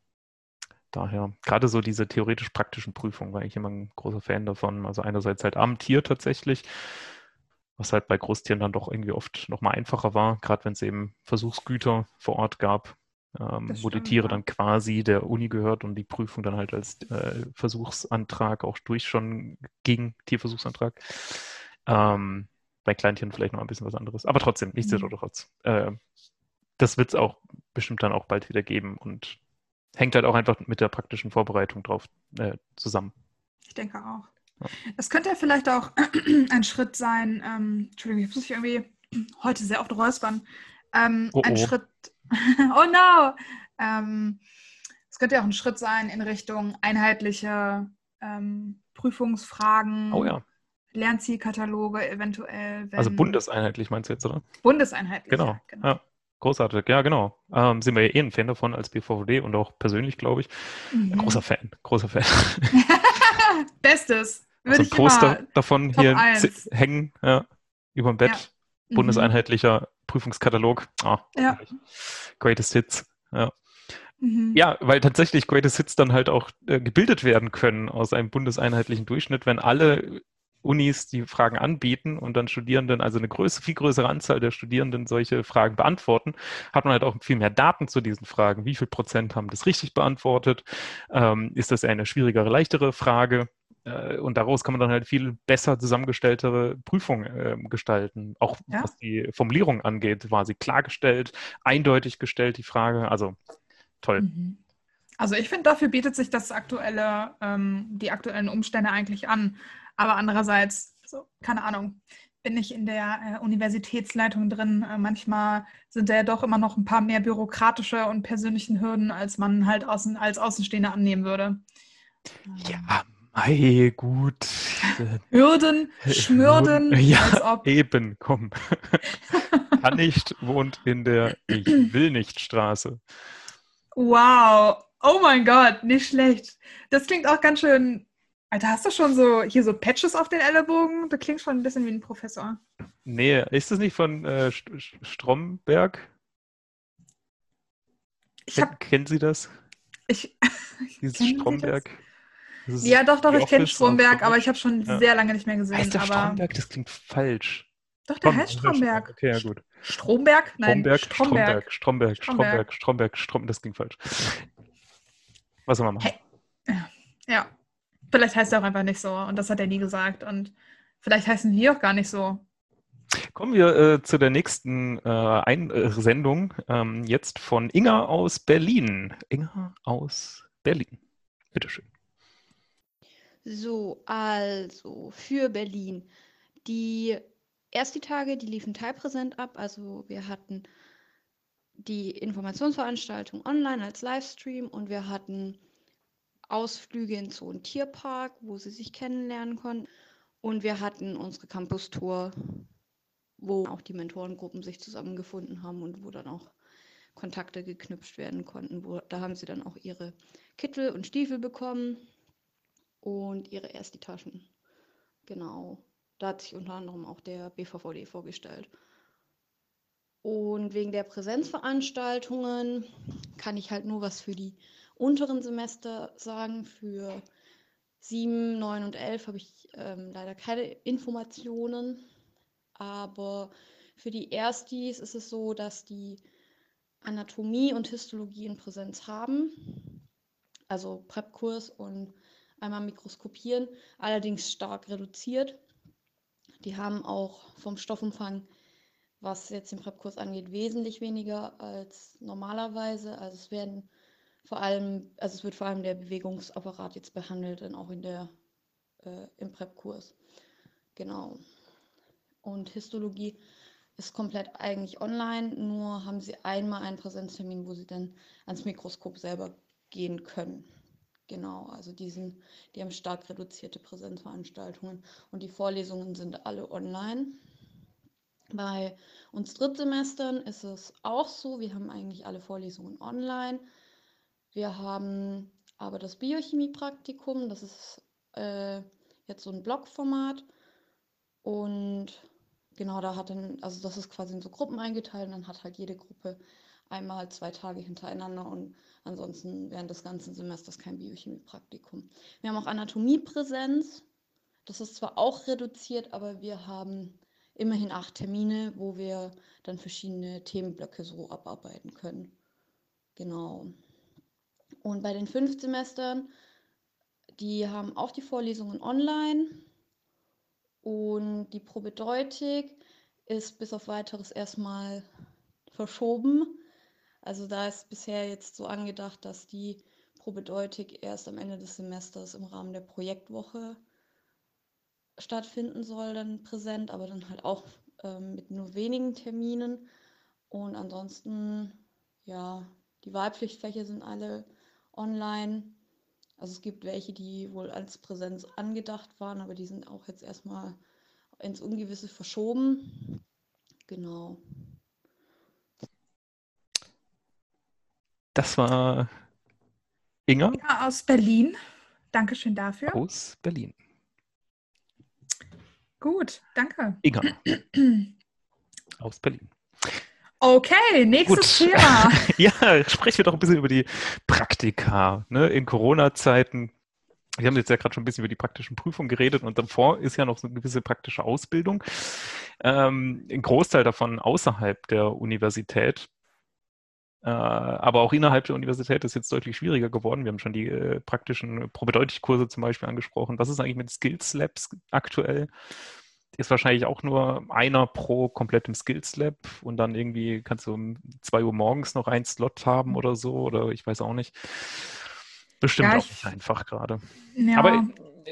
daher, gerade so diese theoretisch-praktischen Prüfungen war ich immer ein großer Fan davon. Also einerseits halt am Tier tatsächlich, was halt bei Großtieren dann doch irgendwie oft nochmal einfacher war, gerade wenn es eben Versuchsgüter vor Ort gab, ähm, wo die Tiere dann quasi der Uni gehört und die Prüfung dann halt als äh, Versuchsantrag auch durch schon gegen Tierversuchsantrag. Ähm, bei Kleintieren vielleicht noch ein bisschen was anderes. Aber trotzdem, nichtsdestotrotz. Mhm. Äh, das wird es auch bestimmt dann auch bald wieder geben und hängt halt auch einfach mit der praktischen Vorbereitung drauf äh, zusammen. Ich denke auch. Es könnte ja vielleicht auch ein Schritt sein, ähm, Entschuldigung, ich muss mich irgendwie heute sehr oft räuspern. Ähm, oh, ein oh. Schritt, oh no! Ähm, es könnte ja auch ein Schritt sein in Richtung einheitliche ähm, Prüfungsfragen. Oh ja. Lernzielkataloge eventuell. Also bundeseinheitlich meinst du jetzt, oder? Bundeseinheitlich. Genau. Ja, genau. Ja. Großartig, ja, genau. Ähm, sind wir ja eh ein Fan davon als BVD und auch persönlich, glaube ich. Mhm. Großer Fan, großer Fan. Bestes. Würde also ein Poster davon hier 1. hängen, ja, über dem Bett. Mhm. Bundeseinheitlicher Prüfungskatalog. Ah, ja. Greatest Hits, ja. Mhm. Ja, weil tatsächlich Greatest Hits dann halt auch äh, gebildet werden können aus einem bundeseinheitlichen Durchschnitt, wenn alle Unis die Fragen anbieten und dann Studierenden, also eine größere, viel größere Anzahl der Studierenden solche Fragen beantworten, hat man halt auch viel mehr Daten zu diesen Fragen. Wie viel Prozent haben das richtig beantwortet? Ähm, ist das eine schwierigere, leichtere Frage? Äh, und daraus kann man dann halt viel besser zusammengestelltere Prüfungen äh, gestalten. Auch ja. was die Formulierung angeht, war sie klargestellt, eindeutig gestellt, die Frage. Also toll. Mhm. Also ich finde, dafür bietet sich das aktuelle, ähm, die aktuellen Umstände eigentlich an. Aber andererseits, so, keine Ahnung, bin ich in der äh, Universitätsleitung drin. Äh, manchmal sind da ja doch immer noch ein paar mehr bürokratische und persönlichen Hürden, als man halt außen, als Außenstehender annehmen würde. Ja, mei, gut. Hürden, Schmürden, ja, als ob. Eben, komm. Kann nicht, wohnt in der Ich will nicht Straße. Wow. Oh mein Gott, nicht schlecht. Das klingt auch ganz schön Alter, hast du schon so hier so Patches auf den Ellenbogen? Du klingst schon ein bisschen wie ein Professor. Nee, ist das nicht von äh, Stromberg? Ich hab, Kennen Sie das? Ich. Dieses Stromberg. Das ja, doch, doch, ich kenne Stromberg, aber ich habe schon ja. sehr lange nicht mehr gesehen. Heißt der aber... Stromberg? Das klingt falsch. Doch, der Strom, heißt Stromberg. Okay, ja, gut. Stromberg? Nein, Stromberg, Stromberg, Stromberg, Stromberg, Stromberg, Stromberg, das klingt falsch. Was soll man machen? Hey. Ja. Vielleicht heißt er auch einfach nicht so und das hat er nie gesagt und vielleicht heißen wir auch gar nicht so. Kommen wir äh, zu der nächsten äh, Einsendung, ähm, jetzt von Inga aus Berlin. Inga aus Berlin. Bitteschön. So, also für Berlin. Die ersten Tage, die liefen teilpräsent ab. Also wir hatten die Informationsveranstaltung online als Livestream und wir hatten Ausflüge in so einen Tierpark, wo sie sich kennenlernen konnten. Und wir hatten unsere Campus-Tour, wo auch die Mentorengruppen sich zusammengefunden haben und wo dann auch Kontakte geknüpft werden konnten. Wo, da haben sie dann auch ihre Kittel und Stiefel bekommen und ihre Ersti-Taschen. Genau. Da hat sich unter anderem auch der BVVD vorgestellt. Und wegen der Präsenzveranstaltungen kann ich halt nur was für die unteren Semester sagen. Für 7, 9 und 11 habe ich ähm, leider keine Informationen. Aber für die Erstis ist es so, dass die Anatomie und Histologie in Präsenz haben. Also Prep-Kurs und einmal mikroskopieren, allerdings stark reduziert. Die haben auch vom Stoffumfang, was jetzt den Prep-Kurs angeht, wesentlich weniger als normalerweise. Also es werden vor allem, also es wird vor allem der Bewegungsapparat jetzt behandelt, dann auch in der, äh, im Prep-Kurs. Genau. Und Histologie ist komplett eigentlich online, nur haben sie einmal einen Präsenztermin, wo sie dann ans Mikroskop selber gehen können. Genau, also die, sind, die haben stark reduzierte Präsenzveranstaltungen und die Vorlesungen sind alle online. Bei uns Drittsemestern ist es auch so, wir haben eigentlich alle Vorlesungen online. Wir haben aber das Biochemie-Praktikum, das ist äh, jetzt so ein Blogformat und genau da hat dann, also das ist quasi in so Gruppen eingeteilt und dann hat halt jede Gruppe einmal zwei Tage hintereinander und ansonsten während des ganzen Semesters kein Biochemie-Praktikum. Wir haben auch Anatomiepräsenz. Das ist zwar auch reduziert, aber wir haben immerhin acht Termine, wo wir dann verschiedene Themenblöcke so abarbeiten können. Genau. Und bei den fünf Semestern, die haben auch die Vorlesungen online und die Probedeutik ist bis auf weiteres erstmal verschoben. Also da ist bisher jetzt so angedacht, dass die Probedeutik erst am Ende des Semesters im Rahmen der Projektwoche stattfinden soll, dann präsent, aber dann halt auch ähm, mit nur wenigen Terminen. Und ansonsten, ja, die Wahlpflichtfächer sind alle online. Also es gibt welche, die wohl als Präsenz angedacht waren, aber die sind auch jetzt erstmal ins Ungewisse verschoben. Genau. Das war Inga. Inga aus Berlin. Dankeschön dafür. Aus Berlin. Gut, danke. Inga. aus Berlin. Okay, nächstes Gut. Thema. ja, sprechen wir doch ein bisschen über die Praktika. Ne? In Corona-Zeiten wir haben jetzt ja gerade schon ein bisschen über die praktischen Prüfungen geredet und davor ist ja noch so eine gewisse praktische Ausbildung. Ähm, ein Großteil davon außerhalb der Universität. Äh, aber auch innerhalb der Universität ist jetzt deutlich schwieriger geworden. Wir haben schon die äh, praktischen Probedeutigkurse zum Beispiel angesprochen. Was ist eigentlich mit Skills Labs aktuell? Ist wahrscheinlich auch nur einer pro komplettem Skills Lab und dann irgendwie kannst du um zwei Uhr morgens noch einen Slot haben oder so oder ich weiß auch nicht. Bestimmt ja, auch nicht einfach gerade. Ja. Aber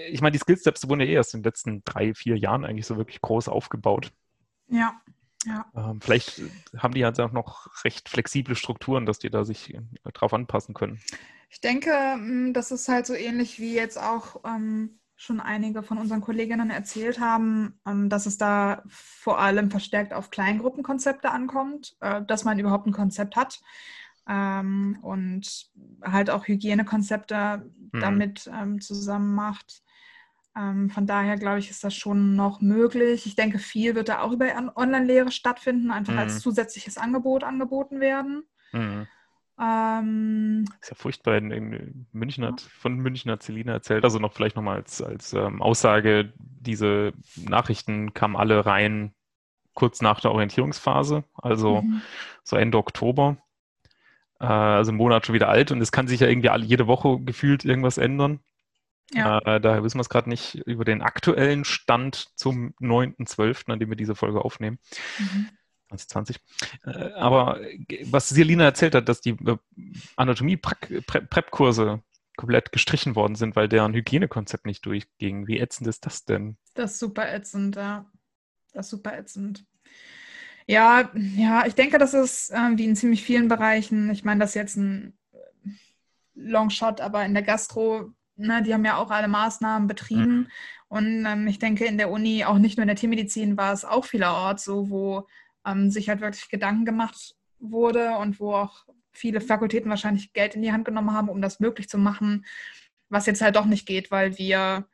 ich meine, die Skills Labs wurden ja eh erst in den letzten drei, vier Jahren eigentlich so wirklich groß aufgebaut. Ja. Ja. Ähm, vielleicht haben die halt auch noch recht flexible Strukturen, dass die da sich äh, drauf anpassen können. Ich denke, mm, das ist halt so ähnlich wie jetzt auch ähm, schon einige von unseren Kolleginnen erzählt haben, ähm, dass es da vor allem verstärkt auf Kleingruppenkonzepte ankommt, äh, dass man überhaupt ein Konzept hat ähm, und halt auch Hygienekonzepte mhm. damit ähm, zusammen macht. Ähm, von daher glaube ich, ist das schon noch möglich. Ich denke, viel wird da auch über Online-Lehre stattfinden, einfach mhm. als zusätzliches Angebot angeboten werden. Mhm. Ähm, ist ja furchtbar. In, in München hat, von München hat Selina erzählt, also noch vielleicht nochmal als, als ähm, Aussage, diese Nachrichten kamen alle rein kurz nach der Orientierungsphase, also mhm. so Ende Oktober. Äh, also einen Monat schon wieder alt und es kann sich ja irgendwie alle, jede Woche gefühlt irgendwas ändern. Ja. Äh, daher wissen wir es gerade nicht über den aktuellen Stand zum 9.12., an dem wir diese Folge aufnehmen. Mhm. 2020. Äh, aber was Selina erzählt hat, dass die äh, Anatomie-Prep-Kurse komplett gestrichen worden sind, weil deren Hygienekonzept nicht durchging. Wie ätzend ist das denn? Das ist super ätzend, ja. Das ist super ätzend. Ja, ja, ich denke, das ist äh, wie in ziemlich vielen Bereichen. Ich meine, das ist jetzt ein Longshot, aber in der Gastro ne, die haben ja auch alle Maßnahmen betrieben. Mhm. Und ähm, ich denke, in der Uni, auch nicht nur in der Tiermedizin, war es auch vielerorts so, wo ähm, sich halt wirklich Gedanken gemacht wurde und wo auch viele Fakultäten wahrscheinlich Geld in die Hand genommen haben, um das möglich zu machen, was jetzt halt doch nicht geht, weil wir,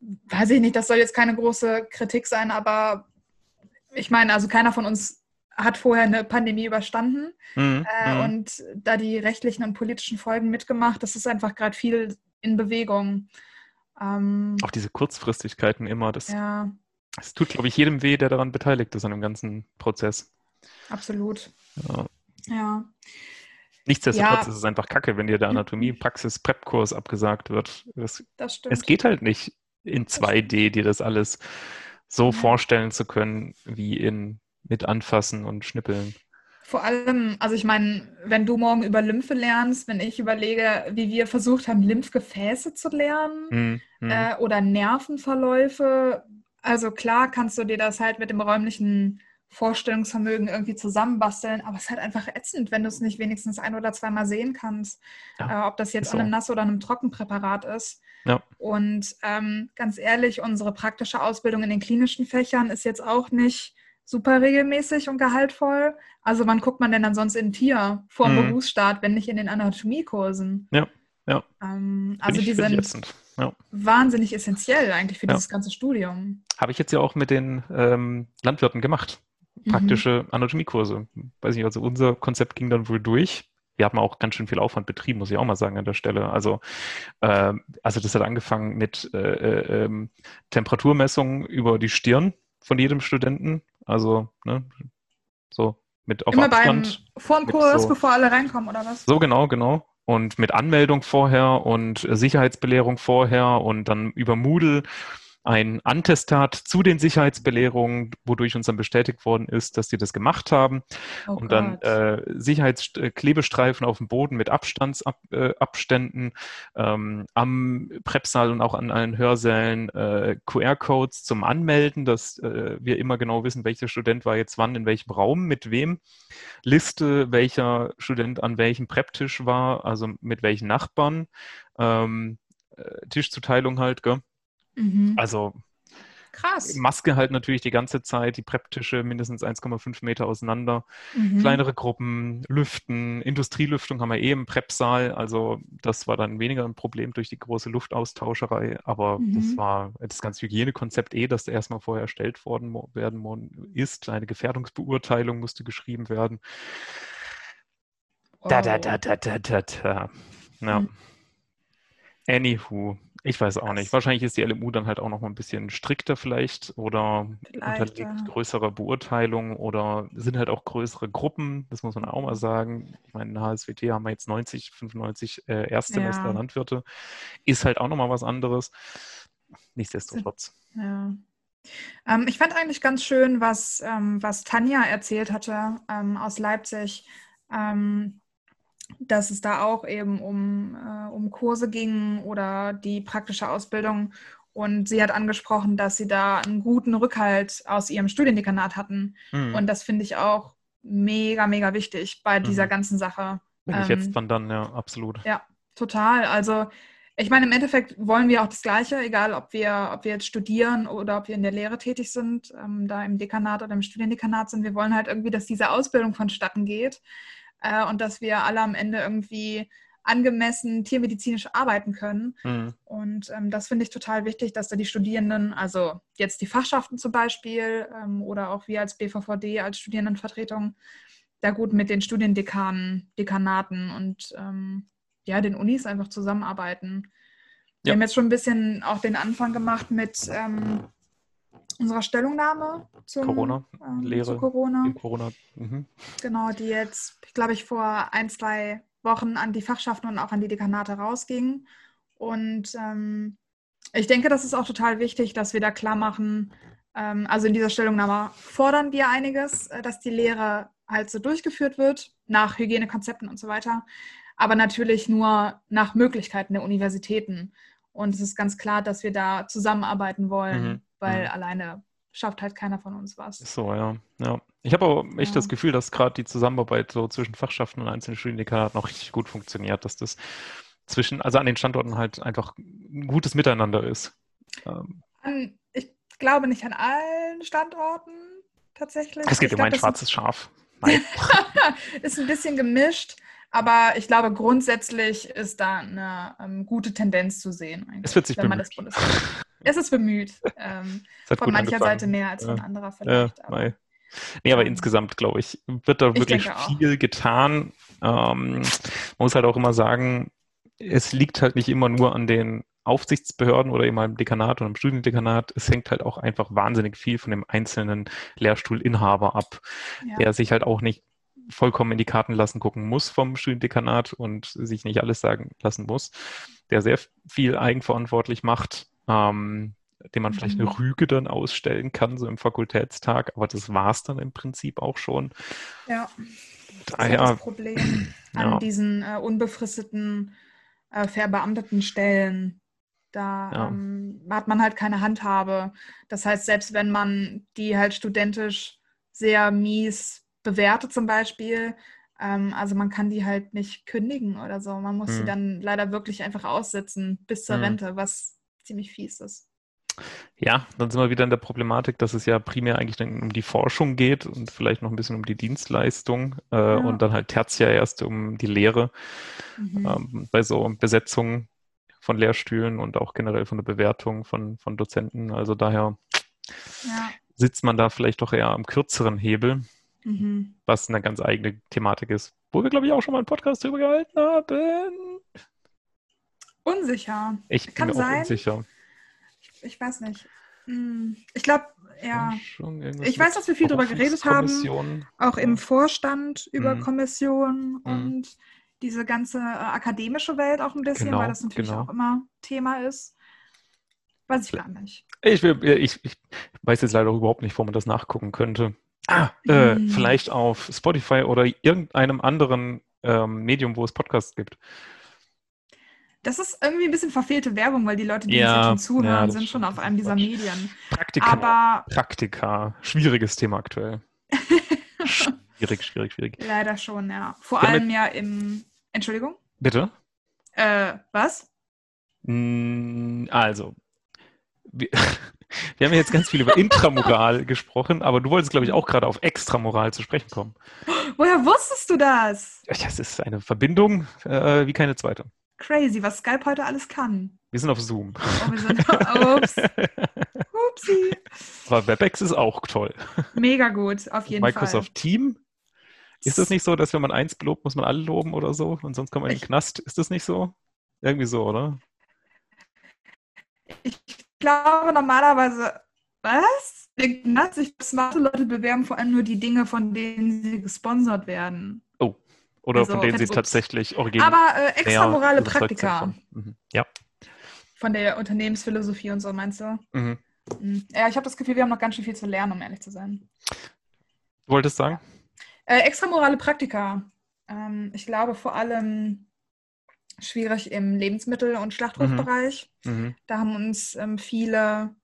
weiß ich nicht, das soll jetzt keine große Kritik sein, aber ich meine, also keiner von uns hat vorher eine Pandemie überstanden mhm. äh, mhm. und da die rechtlichen und politischen Folgen mitgemacht. Das ist einfach gerade viel in Bewegung. Ähm, auch diese Kurzfristigkeiten immer, das, ja. das tut, glaube ich, jedem weh, der daran beteiligt ist an dem ganzen Prozess. Absolut. Ja. ja. Nichtsdestotrotz Ja. ist es einfach kacke, wenn dir der Anatomie-Praxis-Prep-Kurs abgesagt wird. Es, Das stimmt. es geht halt nicht in 2D, dir das alles so Ja. vorstellen zu können, wie in mit Anfassen und Schnippeln. Vor allem, also ich meine, wenn du morgen über Lymphe lernst, wenn ich überlege, wie wir versucht haben, Lymphgefäße zu lernen Hm, hm. äh, oder Nervenverläufe, also klar kannst du dir das halt mit dem räumlichen Vorstellungsvermögen irgendwie zusammenbasteln, aber es ist halt einfach ätzend, wenn du es nicht wenigstens ein oder zweimal sehen kannst, Ja, äh, ob das jetzt ist an einem so. Nass- oder einem Trockenpräparat ist. Ja. Und ähm, ganz ehrlich, unsere praktische Ausbildung in den klinischen Fächern ist jetzt auch nicht super regelmäßig und gehaltvoll. Also wann guckt man denn dann sonst in Tier vor dem Mhm. Berufsstart, wenn nicht in den Anatomiekursen? Ja, ja. Ähm, also ich- die sind. Ja. wahnsinnig essentiell eigentlich für Ja. dieses ganze Studium. Habe ich jetzt ja auch mit den ähm, Landwirten gemacht. Mhm. Praktische Anatomiekurse. Weiß nicht, also unser Konzept ging dann wohl durch. Wir haben auch ganz schön viel Aufwand betrieben, muss ich auch mal sagen an der Stelle. Also, ähm, also das hat angefangen mit äh, äh, ähm, Temperaturmessungen über die Stirn von jedem Studenten. Also, ne, so mit auf Immer beim Abstand. vor dem Kurs, so- bevor alle reinkommen, oder was? So genau, genau. Und mit Anmeldung vorher und Sicherheitsbelehrung vorher und dann über Moodle ein Antestat zu den Sicherheitsbelehrungen, wodurch uns dann bestätigt worden ist, dass die das gemacht haben. Oh und dann äh, Sicherheitsklebestreifen auf dem Boden mit Abstandsabständen äh, ähm, am Prepsaal und auch an allen Hörsälen äh, QR-Codes zum Anmelden, dass äh, wir immer genau wissen, welcher Student war jetzt wann in welchem Raum, mit wem. Liste, welcher Student an welchem Prep-Tisch war, also mit welchen Nachbarn. Ähm, äh, Tischzuteilung halt, gell? Mhm. Also Krass. Maske halt natürlich die ganze Zeit, die Prep-Tische mindestens 1,5 Meter auseinander, Mhm. kleinere Gruppen, Lüften, Industrielüftung haben wir eh im Prep-Saal, also das war dann weniger ein Problem durch die große Luftaustauscherei, aber das Mhm. war das ganze Hygienekonzept eh, das erstmal vorher erstellt worden werden ist. Eine Gefährdungsbeurteilung musste geschrieben werden. Da, da, da, da, da, da, da. Ja. Mhm. Anywho, ich weiß auch nicht. Wahrscheinlich ist die LMU dann halt auch noch mal ein bisschen strikter vielleicht oder Vielleicht, unterliegt ja. größerer Beurteilung oder sind halt auch größere Gruppen, das muss man auch mal sagen. Ich meine, in der HSWT haben wir jetzt 90, 95 äh, Erstsemester Ja. Landwirte. Ist halt auch noch mal was anderes. Nichtsdestotrotz. Ja. Ähm, ich fand eigentlich ganz schön, was, ähm, was Tanja erzählt hatte ähm, aus Leipzig, ähm, dass es da auch eben um, äh, um Kurse ging oder die praktische Ausbildung. Und sie hat angesprochen, dass sie da einen guten Rückhalt aus ihrem Studiendekanat hatten. Hm. Und das finde ich auch mega, mega wichtig bei dieser Mhm. ganzen Sache. Wenn ähm, jetzt, wann dann? Ja, absolut. Total. Also ich meine, im Endeffekt wollen wir auch das Gleiche, egal ob wir, ob wir jetzt studieren oder ob wir in der Lehre tätig sind, ähm, da im Dekanat oder im Studiendekanat sind. Wir wollen halt irgendwie, dass diese Ausbildung vonstatten geht äh, und dass wir alle am Ende irgendwie angemessen tiermedizinisch arbeiten können. Hm. Und ähm, das finde ich total wichtig, dass da die Studierenden, also jetzt die Fachschaften zum Beispiel ähm, oder auch wir als BVVD, als Studierendenvertretung, da gut mit den Studiendekanen, Dekanaten und ähm, ja, den Unis einfach zusammenarbeiten. Wir Ja. haben jetzt schon ein bisschen auch den Anfang gemacht mit ähm, unserer Stellungnahme zum, Corona, ähm, Lehre zu Corona. Corona. Mhm. Genau, die jetzt, glaube ich, vor ein, zwei Wochen an die Fachschaften und auch an die Dekanate rausging. Und ähm, ich denke, das ist auch total wichtig, dass wir da klar machen, ähm, also in dieser Stellungnahme fordern wir einiges, äh, dass die Lehre halt so durchgeführt wird, nach Hygienekonzepten und so weiter, aber natürlich nur nach Möglichkeiten der Universitäten. Und es ist ganz klar, dass wir da zusammenarbeiten wollen, Mhm, weil mhm. alleine schafft halt keiner von uns was. So, ja. ja. Ich habe aber echt Ja. das Gefühl, dass gerade die Zusammenarbeit so zwischen Fachschaften und einzelnen Studiendekanaten noch richtig gut funktioniert, dass das zwischen, also an den Standorten halt einfach ein gutes Miteinander ist. Ähm, An, ich glaube nicht an allen Standorten tatsächlich. es geht um ein schwarzes Schaf. Nein. ist ein bisschen gemischt, aber ich glaube, grundsätzlich ist da eine ähm, gute Tendenz zu sehen. Es wird sich wenn man bemüht. Es ist bemüht. Ähm, von mancher angefangen. Seite mehr als von Ja. anderer Ja, vielleicht. aber, mei. Nee, aber ähm, insgesamt, glaube ich, wird da ich wirklich viel getan. Ähm, man muss halt auch immer sagen, es liegt halt nicht immer nur an den Aufsichtsbehörden oder eben im Dekanat oder im Studiendekanat. Es hängt halt auch einfach wahnsinnig viel von dem einzelnen Lehrstuhlinhaber ab, ja. der sich halt auch nicht vollkommen in die Karten lassen gucken muss vom Studiendekanat und sich nicht alles sagen lassen muss, der sehr viel eigenverantwortlich macht, ähm, dem man vielleicht eine Mhm. Rüge dann ausstellen kann, so im Fakultätstag, aber das war es dann im Prinzip auch schon. Ja, das ist Ah ja, das Problem an ja. diesen äh, unbefristeten, äh, verbeamteten Stellen. Da Ja. ähm, hat man halt keine Handhabe. Das heißt, selbst wenn man die halt studentisch sehr mies bewertet zum Beispiel, ähm, also man kann die halt nicht kündigen oder so. Man muss sie Hm. dann leider wirklich einfach aussitzen bis zur Hm. Rente, was ziemlich fies ist. Ja, dann sind wir wieder in der Problematik, dass es ja primär eigentlich um die Forschung geht und vielleicht noch ein bisschen um die Dienstleistung äh, und dann halt tertiär erst um die Lehre Mhm. ähm, bei so Besetzungen von Lehrstühlen und auch generell von der Bewertung von, von Dozenten. Also daher Ja. sitzt man da vielleicht doch eher am kürzeren Hebel, Mhm. was eine ganz eigene Thematik ist, wo wir, glaube ich, auch schon mal einen Podcast drüber gehalten haben. Unsicher. Ich bin Kann auch sein. unsicher. Ich, ich weiß nicht. Hm, Ich glaube, ja. Ich weiß, dass wir viel drüber geredet haben. Auch im Vorstand über Mhm. Kommissionen Mhm. und diese ganze äh, akademische Welt auch ein bisschen, Genau, weil das natürlich genau. auch immer Thema ist. Weiß ich gar nicht. Ich, will, ich, ich weiß jetzt leider überhaupt nicht, wo man das nachgucken könnte. Ah, äh, Hm. vielleicht auf Spotify oder irgendeinem anderen ähm, Medium, wo es Podcasts gibt. Das ist irgendwie ein bisschen verfehlte Werbung, weil die Leute, die Ja, uns zuhören, ja, das sind schon auf das einem dieser. Medien. Praktika. Aber Praktika. Schwieriges Thema aktuell. schwierig, schwierig, schwierig. leider schon, ja. Vor Wir allem ja im. Entschuldigung? Bitte? Äh, was? Mm, Also, wir, wir haben jetzt ganz viel über Intramoral gesprochen, aber du wolltest, glaube ich, auch gerade auf Extramoral zu sprechen kommen. Woher wusstest du das? Ja, Es ist eine Verbindung äh, wie keine zweite. Crazy, was Skype heute alles kann. Wir sind auf Zoom. Oh, wir sind. Ups. Upsi. Aber WebEx ist auch toll. Mega gut, auf jeden Microsoft Team. Ist das nicht so, dass wenn man eins lobt, muss man alle loben oder so? Und sonst kommt man in den Knast? Ist das nicht so? Irgendwie so, oder? Fall. Ich glaube normalerweise. Was? Ignaz, ich smarte Leute bewerben vor allem nur die Dinge, von denen sie gesponsert werden. Oder Also, von denen sie tatsächlich originär. Aber äh, extramorale Praktika Mhm. Ja. von der Unternehmensphilosophie und so, meinst du? Mhm. Mhm. Ja, ich habe das Gefühl, wir haben noch ganz schön viel zu lernen, um ehrlich zu sein. Du wolltest sagen? Äh, extramorale Praktika. Ähm, ich glaube vor allem schwierig im Lebensmittel- und Schlachthofbereich. Mhm. Da haben uns ähm, viele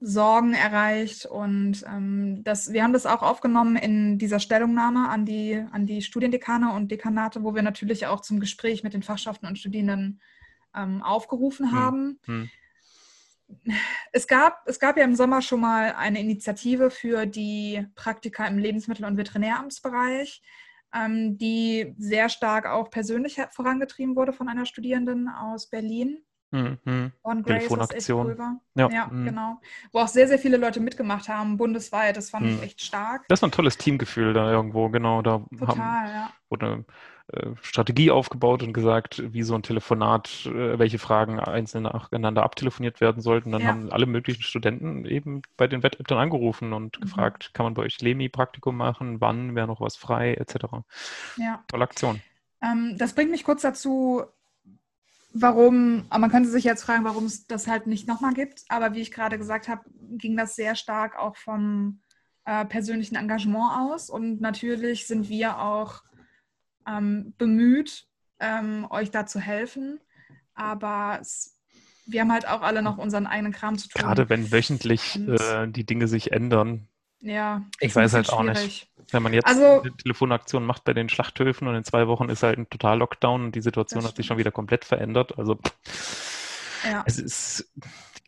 Sorgen erreicht und ähm, das, wir haben das auch aufgenommen in dieser Stellungnahme an die, an die Studiendekane und Dekanate, wo wir natürlich auch zum Gespräch mit den Fachschaften und Studierenden ähm, aufgerufen Hm. haben. Hm. Es gab, es gab ja im Sommer schon mal eine Initiative für die Praktika im Lebensmittel- und Veterinäramtsbereich, ähm, die sehr stark auch persönlich vorangetrieben wurde von einer Studierenden aus Berlin. Mhm. Mhm. On Grace, was echt war. Ja, Ja, mhm. genau. Wo auch sehr, sehr viele Leute mitgemacht haben, bundesweit. Das fand Mhm. ich echt stark. Das war ein tolles Teamgefühl da irgendwo, genau. Da haben, Total, ja. wurde eine äh, Strategie aufgebaut und gesagt, wie so ein Telefonat, äh, welche Fragen einzeln nacheinander abtelefoniert werden sollten. Dann Ja. haben alle möglichen Studenten eben bei den Wettämtern angerufen und Mhm. gefragt, kann man bei euch Lemi-Praktikum machen, wann wäre noch was frei, etc. ja. Tolle Aktion. Ähm, das bringt mich kurz dazu, warum, aber man könnte sich jetzt fragen, warum es das halt nicht nochmal gibt. Aber wie ich gerade gesagt habe, ging das sehr stark auch vom äh, persönlichen Engagement aus. Und natürlich sind wir auch ähm, bemüht, ähm, euch da zu helfen. Aber es, wir haben halt auch alle noch unseren eigenen Kram zu tun. Gerade wenn wöchentlich äh, die Dinge sich ändern. ja, Ich weiß halt bisschen auch nicht. Wenn man jetzt Also- eine Telefonaktion macht bei den Schlachthöfen und in zwei Wochen ist halt ein Total-Lockdown und die Situation hat sich schon wieder komplett verändert. Also Ja, es ist,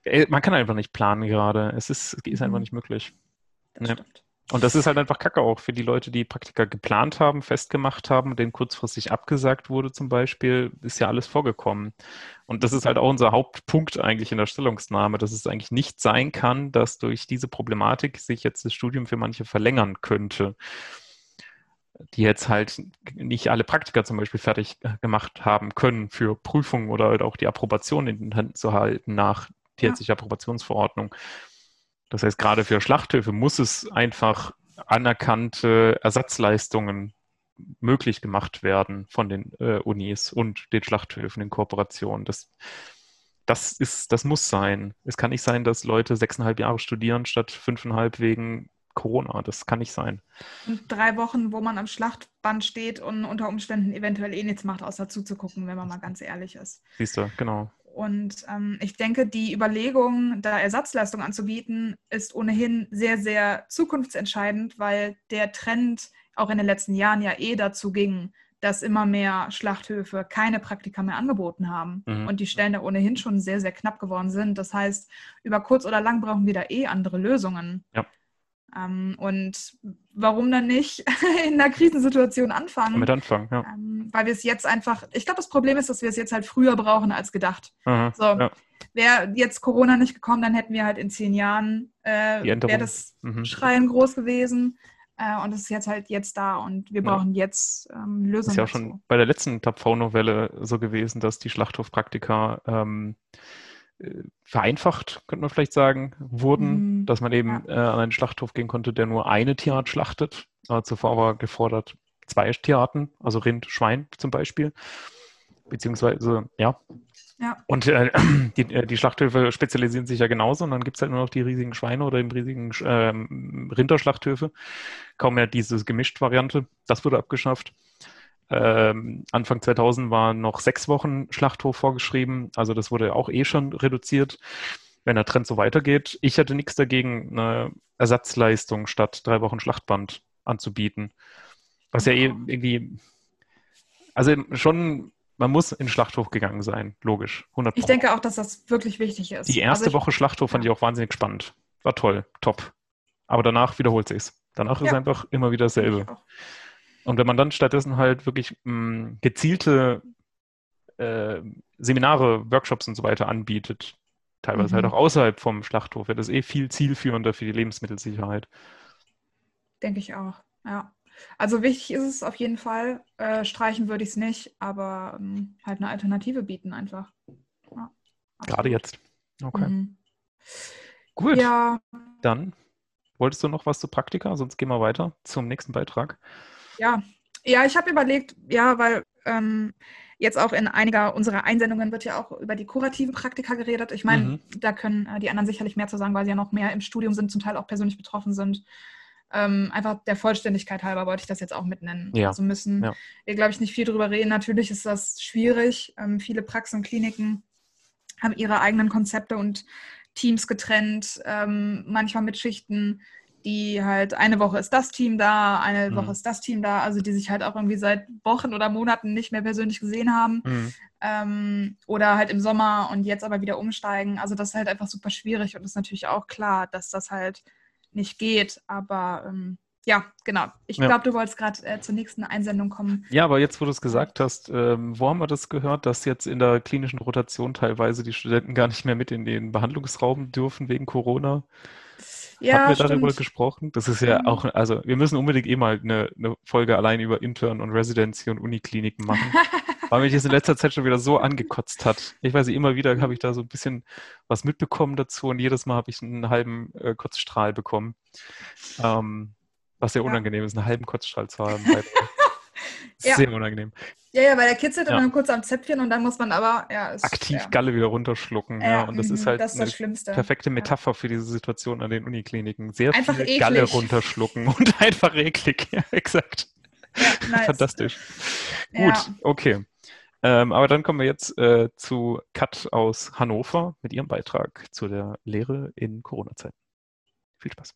äh, man kann einfach nicht planen gerade. Es ist, es ist einfach Mhm. nicht möglich. das Ja. stimmt. Und das ist halt einfach Kacke auch für die Leute, die Praktika geplant haben, festgemacht haben, denen kurzfristig abgesagt wurde zum Beispiel, ist ja alles vorgekommen. Und das ist halt auch unser Hauptpunkt eigentlich in der Stellungnahme, dass es eigentlich nicht sein kann, dass durch diese Problematik sich jetzt das Studium für manche verlängern könnte, die jetzt halt nicht alle Praktika zum Beispiel fertig gemacht haben können für Prüfungen oder halt auch die Approbation in den Händen zu halten nach die Ja. jetzige Approbationsverordnung. Das heißt, gerade für Schlachthöfe muss es einfach anerkannte Ersatzleistungen möglich gemacht werden von den äh, Unis und den Schlachthöfen in Kooperation. Das, das, ist, das muss sein. Es kann nicht sein, dass Leute sechseinhalb Jahre studieren statt fünfeinhalb wegen Corona. Das kann nicht sein. Und drei Wochen, wo man am Schlachtband steht und unter Umständen eventuell eh nichts macht, außer zuzugucken, wenn man mal ganz ehrlich ist. Siehst du, genau. Und ähm, ich denke, die Überlegung, da Ersatzleistung anzubieten, ist ohnehin sehr, sehr zukunftsentscheidend, weil der Trend auch in den letzten Jahren ja eh dazu ging, dass immer mehr Schlachthöfe keine Praktika mehr angeboten haben mhm. und die Stellen da ohnehin schon sehr, sehr knapp geworden sind. Das heißt, über kurz oder lang brauchen wir da eh andere Lösungen. Ja. Ähm, und warum dann nicht in einer Krisensituation anfangen? Mit anfangen, ja. Ähm, weil wir es jetzt einfach, ich glaube, das Problem ist, dass wir es jetzt halt früher brauchen als gedacht. Aha, so, ja. wäre jetzt Corona nicht gekommen, dann hätten wir halt in zehn Jahren, äh, wäre das mhm. Schreien groß gewesen. Äh, und es ist jetzt halt jetzt da und wir brauchen ja. jetzt ähm, Lösungen. Das ist ja auch schon bei der letzten TAPV-Novelle so gewesen, dass die Schlachthofpraktika ähm, äh, vereinfacht, könnte man vielleicht sagen, wurden, mhm. dass man eben ja. äh, an einen Schlachthof gehen konnte, der nur eine Tierart schlachtet. Aber zuvor war gefordert zwei Tierarten, also Rind, Schwein zum Beispiel. Beziehungsweise, ja. ja. Und äh, die, äh, die, Schlachthöfe spezialisieren sich ja genauso und dann gibt es halt nur noch die riesigen Schweine oder die riesigen äh, Rinderschlachthöfe. Kaum mehr diese Gemischt-Variante. Das wurde abgeschafft. Ähm, Anfang 2000 waren noch sechs Wochen Schlachthof vorgeschrieben. Also das wurde auch eh schon reduziert. Wenn der Trend so weitergeht, ich hätte nichts dagegen, eine Ersatzleistung statt drei Wochen Schlachtband anzubieten. Was ja eh irgendwie, also schon, man muss in Schlachthof gegangen sein, logisch, 100 Ich denke auch, dass das wirklich wichtig ist. Die erste also ich, Woche Schlachthof fand ich auch wahnsinnig spannend. War toll, top. Aber danach wiederholt sich's. Danach ja. ist einfach immer wieder dasselbe. Und wenn man dann stattdessen halt wirklich mh, mm, gezielte äh, Seminare, Workshops und so weiter anbietet, teilweise halt mhm. halt auch außerhalb vom Schlachthof, wäre das eh viel zielführender für die Lebensmittelsicherheit. Denke ich auch, ja. Also wichtig ist es auf jeden Fall. Äh, streichen würde ich es nicht, aber ähm, halt eine Alternative bieten einfach. Ja, Gerade jetzt. Okay. Mhm. Gut. Ja. Dann wolltest du noch was zu Praktika? Sonst gehen wir weiter zum nächsten Beitrag. Ja, ja, ich habe überlegt, ja, weil ähm, jetzt auch in einiger unserer Einsendungen wird ja auch über die kurativen Praktika geredet. Ich meine, mhm. da können äh, die anderen sicherlich mehr zu sagen, weil sie ja noch mehr im Studium sind, zum Teil auch persönlich betroffen sind. Ähm, einfach der Vollständigkeit halber wollte ich das jetzt auch mitnennen. Ja. Also müssen ja. wir, glaube ich, nicht viel drüber reden. Natürlich ist das schwierig. Ähm, viele Praxen und Kliniken haben ihre eigenen Konzepte und Teams getrennt, ähm, manchmal mit Schichten die halt eine Woche ist das Team da, eine mhm. Woche ist das Team da, also die sich halt auch irgendwie seit Wochen oder Monaten nicht mehr persönlich gesehen haben. Mhm. Ähm, oder halt im Sommer und jetzt aber wieder umsteigen. Also das ist halt einfach super schwierig und ist natürlich auch klar, dass das halt nicht geht. Aber ähm, ja, genau. Ich ja. glaube, du wolltest gerade äh, zur nächsten Einsendung kommen. Ja, aber jetzt, wo du es gesagt hast, ähm, wo haben wir das gehört, dass jetzt in der klinischen Rotation teilweise die Studenten gar nicht mehr mit in den Behandlungsraum dürfen wegen Corona? Ja, Haben wir stimmt. darüber gesprochen? Das ist ja auch, also wir müssen unbedingt eh mal eine, eine Folge allein über Intern und Residency und Unikliniken machen, weil mich das in letzter Zeit schon wieder so angekotzt hat. Ich weiß nicht, immer wieder habe ich da so ein bisschen was mitbekommen dazu und jedes Mal habe ich einen halben äh, Kotzstrahl bekommen. Ähm, was sehr unangenehm ist, einen halben Kotzstrahl zu haben. ja. Sehr unangenehm. Ja, ja, weil der kitzelt ja. dann kurz am Zäpfchen und dann muss man aber ja, ist, aktiv ja. Galle wieder runterschlucken. Ja, und das ist mhm, halt das ist eine perfekte Metapher für diese Situation an den Unikliniken. Sehr einfach viel eklig. Galle runterschlucken und einfach eklig. Ja, exakt. Nice. Fantastisch. Gut, okay. Ähm, aber dann kommen wir jetzt äh, zu Kat aus Hannover mit ihrem Beitrag zu der Lehre in Corona-Zeiten. Viel Spaß.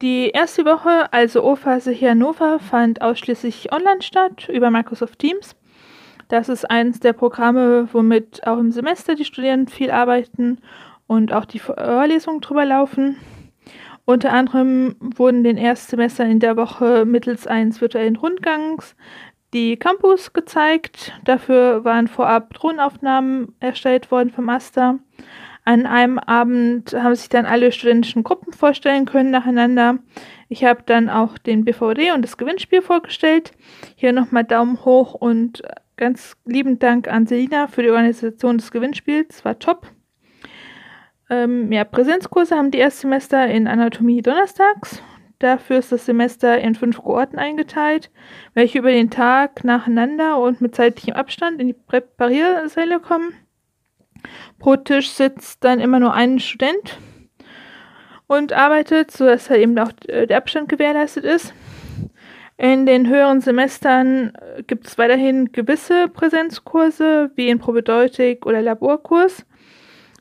Die erste Woche, also O-Phase hier in Hannover, fand ausschließlich online statt über Microsoft Teams. Das ist eines der Programme, womit auch im Semester die Studierenden viel arbeiten und auch die Vorlesungen drüber laufen. Unter anderem wurden den Erstsemestern in der Woche mittels eines virtuellen Rundgangs die Campus gezeigt. Dafür waren vorab Drohnenaufnahmen erstellt worden vom Master. An einem Abend haben sich dann alle studentischen Gruppen vorstellen können nacheinander. Ich habe dann auch den BVD und das Gewinnspiel vorgestellt. Hier nochmal Daumen hoch und ganz lieben Dank an Selina für die Organisation des Gewinnspiels. War top. Ähm, ja, Präsenzkurse haben die Erstsemester in Anatomie donnerstags. Dafür ist das Semester in fünf Kohorten eingeteilt, welche über den Tag nacheinander und mit zeitlichem Abstand in die Präpariersäle kommen. Pro Tisch sitzt dann immer nur ein Student und arbeitet, sodass halt eben auch äh, der Abstand gewährleistet ist. In den höheren Semestern äh, gibt es weiterhin gewisse Präsenzkurse, wie in Probedeutik oder Laborkurs.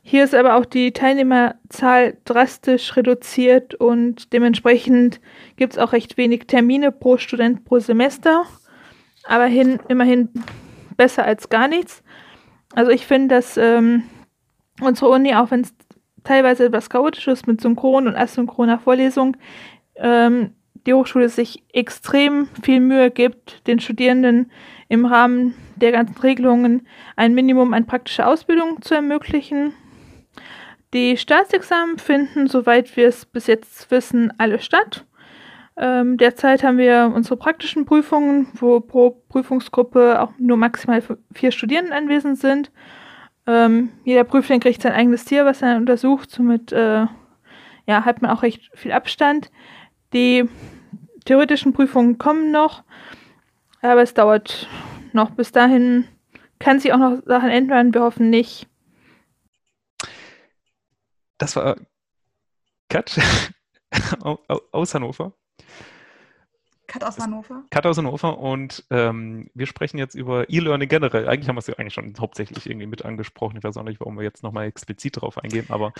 Hier ist aber auch die Teilnehmerzahl drastisch reduziert und dementsprechend gibt es auch recht wenig Termine pro Student pro Semester. Aber hin, immerhin besser als gar nichts. Also ich finde, dass ähm, unsere Uni, auch wenn es teilweise etwas chaotisch ist mit synchron und asynchroner Vorlesung, ähm, die Hochschule sich extrem viel Mühe gibt, den Studierenden im Rahmen der ganzen Regelungen ein Minimum an praktischer Ausbildung zu ermöglichen. Die Staatsexamen finden, soweit wir es bis jetzt wissen, alle statt. Ähm, derzeit haben wir unsere praktischen Prüfungen, wo pro Prüfungsgruppe auch nur maximal vier Studierenden anwesend sind. Ähm, jeder Prüfling kriegt sein eigenes Tier, was er untersucht. Somit äh, ja, hat man auch recht viel Abstand. Die theoretischen Prüfungen kommen noch, aber es dauert noch. Bis dahin kann sich auch noch Sachen ändern. Wir hoffen nicht. Das war Kat aus Hannover. Kat aus Hannover. Kat aus Hannover und ähm, wir sprechen jetzt über E-Learning generell. Eigentlich haben wir es ja eigentlich schon hauptsächlich irgendwie mit angesprochen. Ich weiß auch nicht, warum wir jetzt nochmal explizit darauf eingehen, aber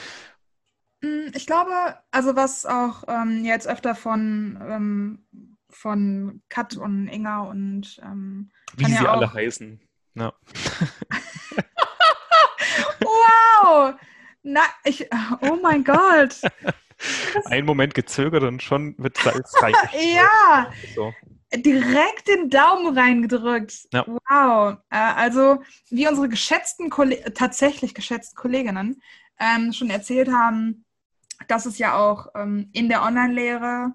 hm, ich glaube, also was auch ähm, jetzt öfter von, ähm, von Kat und Inga und ähm, wie sie ja alle heißen. Ja. wow! Na, ich, oh mein Gott. Ein Moment gezögert und schon wird Salz ja, so. direkt den Daumen reingedrückt. Ja. Wow. Äh, also, wie unsere geschätzten, tatsächlich geschätzten Kolleginnen ähm, schon erzählt haben, dass es ja auch ähm, in der Online-Lehre,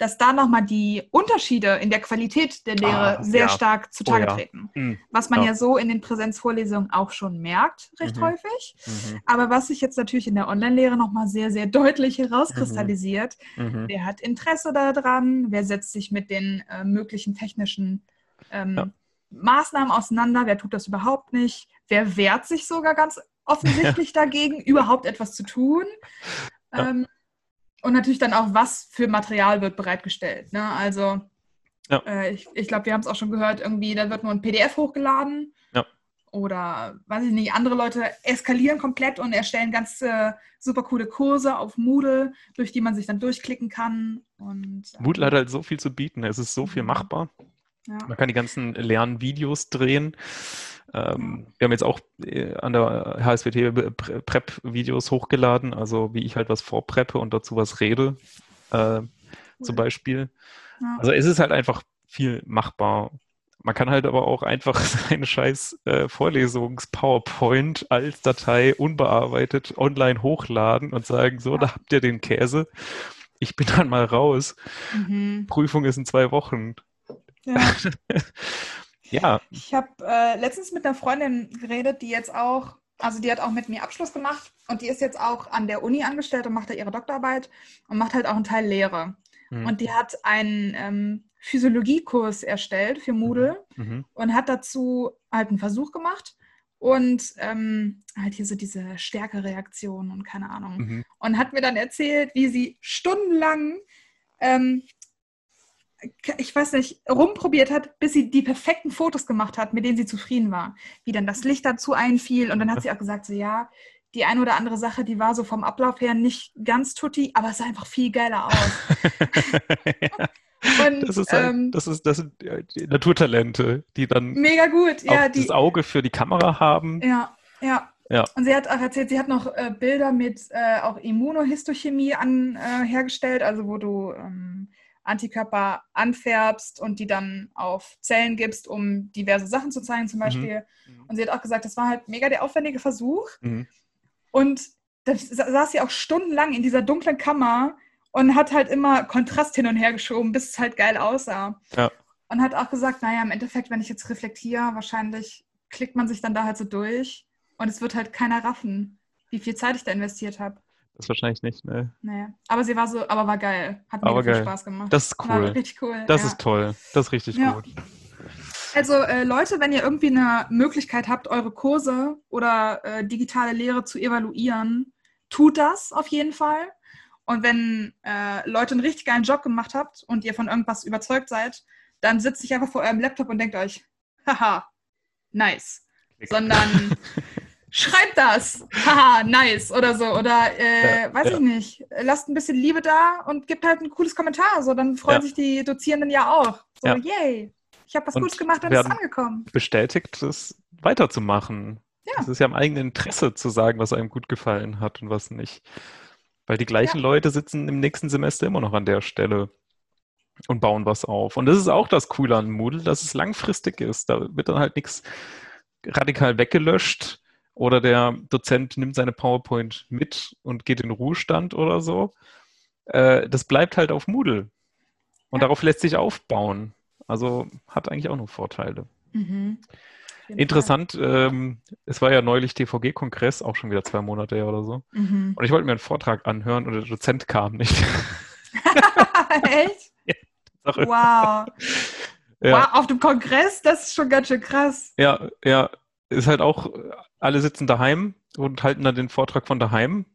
dass da nochmal die Unterschiede in der Qualität der Lehre ah, sehr ja. stark zutage oh, ja. treten. Mhm. Was man ja. ja. so in den Präsenzvorlesungen auch schon merkt, recht mhm. häufig. Mhm. Aber was sich jetzt natürlich in der Online-Lehre nochmal sehr, sehr deutlich herauskristallisiert, mhm. Mhm. wer hat Interesse daran, wer setzt sich mit den äh, möglichen technischen ähm, Maßnahmen auseinander, wer tut das überhaupt nicht, wer wehrt sich sogar ganz offensichtlich dagegen, überhaupt etwas zu tun. Ähm, und natürlich dann auch, was für Material wird bereitgestellt. Ne? Also ja. äh, ich, ich glaube, wir haben es auch schon gehört, irgendwie, da wird nur ein PDF hochgeladen. Ja. Oder, weiß ich nicht, andere Leute eskalieren komplett und erstellen ganz äh, super coole Kurse auf Moodle, durch die man sich dann durchklicken kann. Und, äh, Moodle hat halt so viel zu bieten, es ist so viel mhm. machbar. Ja. Man kann die ganzen Lernvideos drehen. Ähm, wir haben jetzt auch äh, an der HSWT Prep-Videos hochgeladen, also wie ich halt was vorpreppe und dazu was rede, äh, zum Beispiel. Ja. Also es ist halt einfach viel machbar. Man kann halt aber auch einfach seine scheiß äh, Vorlesungs-PowerPoint als Datei unbearbeitet online hochladen und sagen, so, da habt ihr den Käse. Ich bin dann mal raus. Mhm. Prüfung ist in zwei Wochen. Ja. Ja. Ich habe äh, letztens mit einer Freundin geredet, die jetzt auch, also die hat auch mit mir Abschluss gemacht und die ist jetzt auch an der Uni angestellt und macht da ihre Doktorarbeit und macht halt auch einen Teil Lehre. Mhm. Und die hat einen ähm, Physiologiekurs erstellt für Moodle mhm. mhm. und hat dazu halt einen Versuch gemacht und ähm, halt hier so diese Stärkereaktion und keine Ahnung. Mhm. Und hat mir dann erzählt, wie sie stundenlang ähm, ich weiß nicht, rumprobiert hat, bis sie die perfekten Fotos gemacht hat, mit denen sie zufrieden war. Wie dann das Licht dazu einfiel. Und dann hat sie auch gesagt, so ja, die eine oder andere Sache, die war so vom Ablauf her nicht ganz tutti, aber es sah einfach viel geiler aus. Und, das, ist halt, ähm, das, ist, das sind die Naturtalente, die dann mega gut, ja, die, das Auge für die Kamera haben. Ja, ja. Ja. Und sie hat auch erzählt, sie hat noch äh, Bilder mit äh, auch Immunohistochemie an, äh, hergestellt, also wo du ähm, Antikörper anfärbst und die dann auf Zellen gibst, um diverse Sachen zu zeigen, zum mhm. Beispiel. Mhm. Und sie hat auch gesagt, das war halt mega der aufwendige Versuch. Mhm. Und da saß sie auch stundenlang in dieser dunklen Kammer und hat halt immer Kontrast hin und her geschoben, bis es halt geil aussah. Ja. Und hat auch gesagt, naja, im Endeffekt, wenn ich jetzt reflektiere, wahrscheinlich klickt man sich dann da halt so durch und es wird halt keiner raffen, wie viel Zeit ich da investiert habe. Das wahrscheinlich nicht, ne? Nee. Aber sie war so, aber war geil. Hat mir viel. Spaß gemacht. Das ist War cool. richtig cool. Das ja. ist toll. Das ist richtig Ja. gut. Also äh, Leute, wenn ihr irgendwie eine Möglichkeit habt, eure Kurse oder äh, digitale Lehre zu evaluieren, tut das auf jeden Fall. Und wenn äh, Leute einen richtig geilen Job gemacht habt und ihr von irgendwas überzeugt seid, dann sitzt nicht einfach vor eurem Laptop und denkt euch, haha, nice. Sondern schreibt das, haha, nice oder so. Oder äh, Ja, weiß ja. ich nicht, lasst ein bisschen Liebe da und gebt halt ein cooles Kommentar. So, dann freuen Ja. sich die Dozierenden ja auch. So, yay, ich habe was Und Gutes gemacht und es ist werden- angekommen. Bestätigt, das weiterzumachen. Ja. Es ist ja im eigenen Interesse zu sagen, was einem gut gefallen hat und was nicht. Weil die gleichen. Leute sitzen im nächsten Semester immer noch an der Stelle und bauen was auf. Und das ist auch das Coole an Moodle, dass es langfristig ist. Da wird dann halt nichts radikal weggelöscht oder der Dozent nimmt seine PowerPoint mit und geht in Ruhestand oder so. Äh, das bleibt halt auf Moodle. Und Ja. darauf lässt sich aufbauen. Also hat eigentlich auch noch Vorteile. Mhm. Interessant, ähm, es war ja neulich TVG-Kongress, auch schon wieder zwei Monate her oder so. Mhm. Und ich wollte mir einen Vortrag anhören und der Dozent kam nicht. Echt? Sache. Wow. Ja, wow. Auf dem Kongress, das ist schon ganz schön krass. ja, ja, ist halt auch, äh, alle sitzen daheim und halten dann den Vortrag von daheim,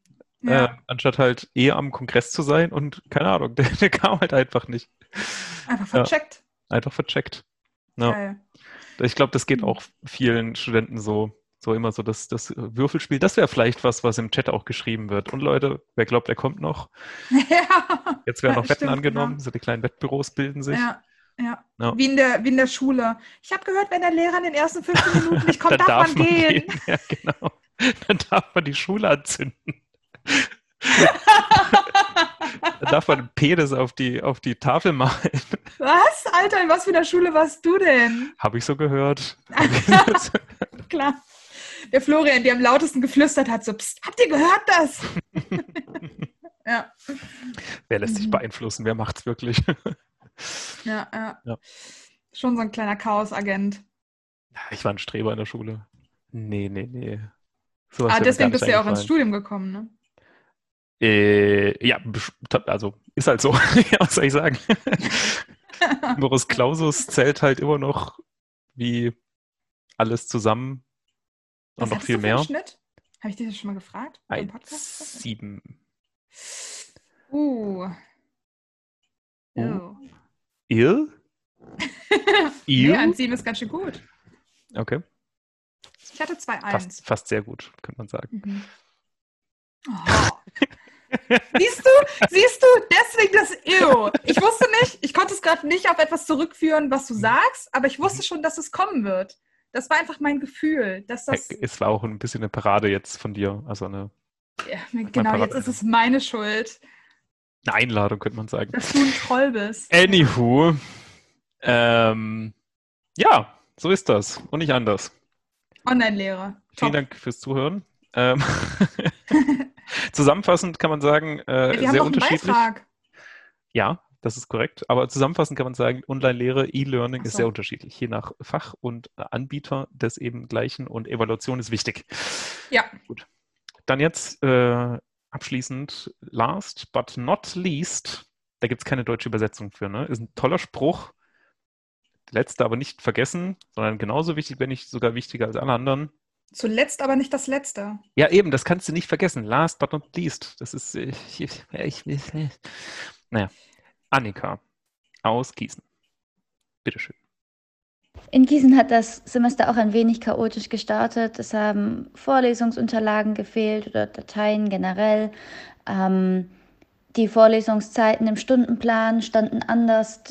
äh, Ja. anstatt halt eh am Kongress zu sein und keine Ahnung, der, der kam halt einfach nicht. Einfach ja. vercheckt. Einfach vercheckt. Ja. Ich glaube, das geht auch vielen Studenten so. So immer so das, das Würfelspiel. Das wäre vielleicht was, was im Chat auch geschrieben wird. Und Leute, wer glaubt, er kommt noch? ja. Jetzt werden noch Ja, Wetten angenommen. genau. So die kleinen Wettbüros bilden sich. Ja, ja. Ja. Wie, in der, wie in der Schule. Ich habe gehört, wenn der Lehrer in den ersten 15 Minuten nicht kommt, Dann darf, man gehen. Ja, genau. Dann darf man die Schule anzünden. Dann darf man einen Penis auf die, auf die Tafel malen. Was? Alter, in was für einer Schule warst du denn? Habe ich so gehört. Klar. Der Florian, der am lautesten geflüstert hat, so, Psst, habt ihr gehört das? ja, Wer lässt sich Mhm. beeinflussen? Wer macht's wirklich? Ja, ja, Ja. Schon so ein kleiner Chaosagent. Ich war ein Streber in der Schule. Nee, nee, nee. Sowas Ah, deswegen bist du ja auch ins. Studium gekommen, ne? Äh, ja, also ist halt so. ja, was soll ich sagen? Numerus Clausus zählt halt immer noch wie alles zusammen und Was noch viel du für einen mehr. Schnitt? Habe ich dir das schon mal gefragt? Im Podcast? 1,7. Uh. Oh. Oh. Ihr? Nee, ein 7 ist ganz schön gut. Okay, Ich hatte zwei fast, Eins. fast sehr gut, könnte man sagen. Mhm. Oh. Siehst du, siehst du, deswegen das Ew. Ich wusste nicht, ich konnte es gerade nicht auf etwas zurückführen, was du Mhm. sagst, aber ich wusste schon, dass es kommen wird. Das war einfach mein Gefühl, dass das, Es war auch ein bisschen eine Parade jetzt von dir, also eine, ja, genau, jetzt ist es meine Schuld, eine Einladung, könnte man sagen. dass du ein Troll bist. Anywho, ähm, ja, so ist das und nicht anders. Online-Lehre. Vielen. Dank fürs Zuhören. Ähm, zusammenfassend kann man sagen, äh, haben sehr unterschiedlich. Ja, das ist korrekt. Aber zusammenfassend kann man sagen, Online-Lehre, E-Learning Ach ist so. sehr unterschiedlich, je nach Fach und Anbieter des eben gleichen und Evaluation ist wichtig. Ja. Gut. Dann jetzt äh, abschließend, last but not least, da gibt es keine deutsche Übersetzung für, ne? Ist ein toller Spruch. Letzte aber nicht vergessen, sondern genauso wichtig, wenn nicht sogar wichtiger als alle anderen. Zuletzt aber nicht das Letzte. Ja, eben, das kannst du nicht vergessen. Last but not least. Das ist. äh, Ich, ich, ich, naja. Annika aus Gießen. Bitteschön. In Gießen hat das Semester auch ein wenig chaotisch gestartet. Es haben Vorlesungsunterlagen gefehlt oder Dateien generell. Ähm, die Vorlesungszeiten im Stundenplan standen anders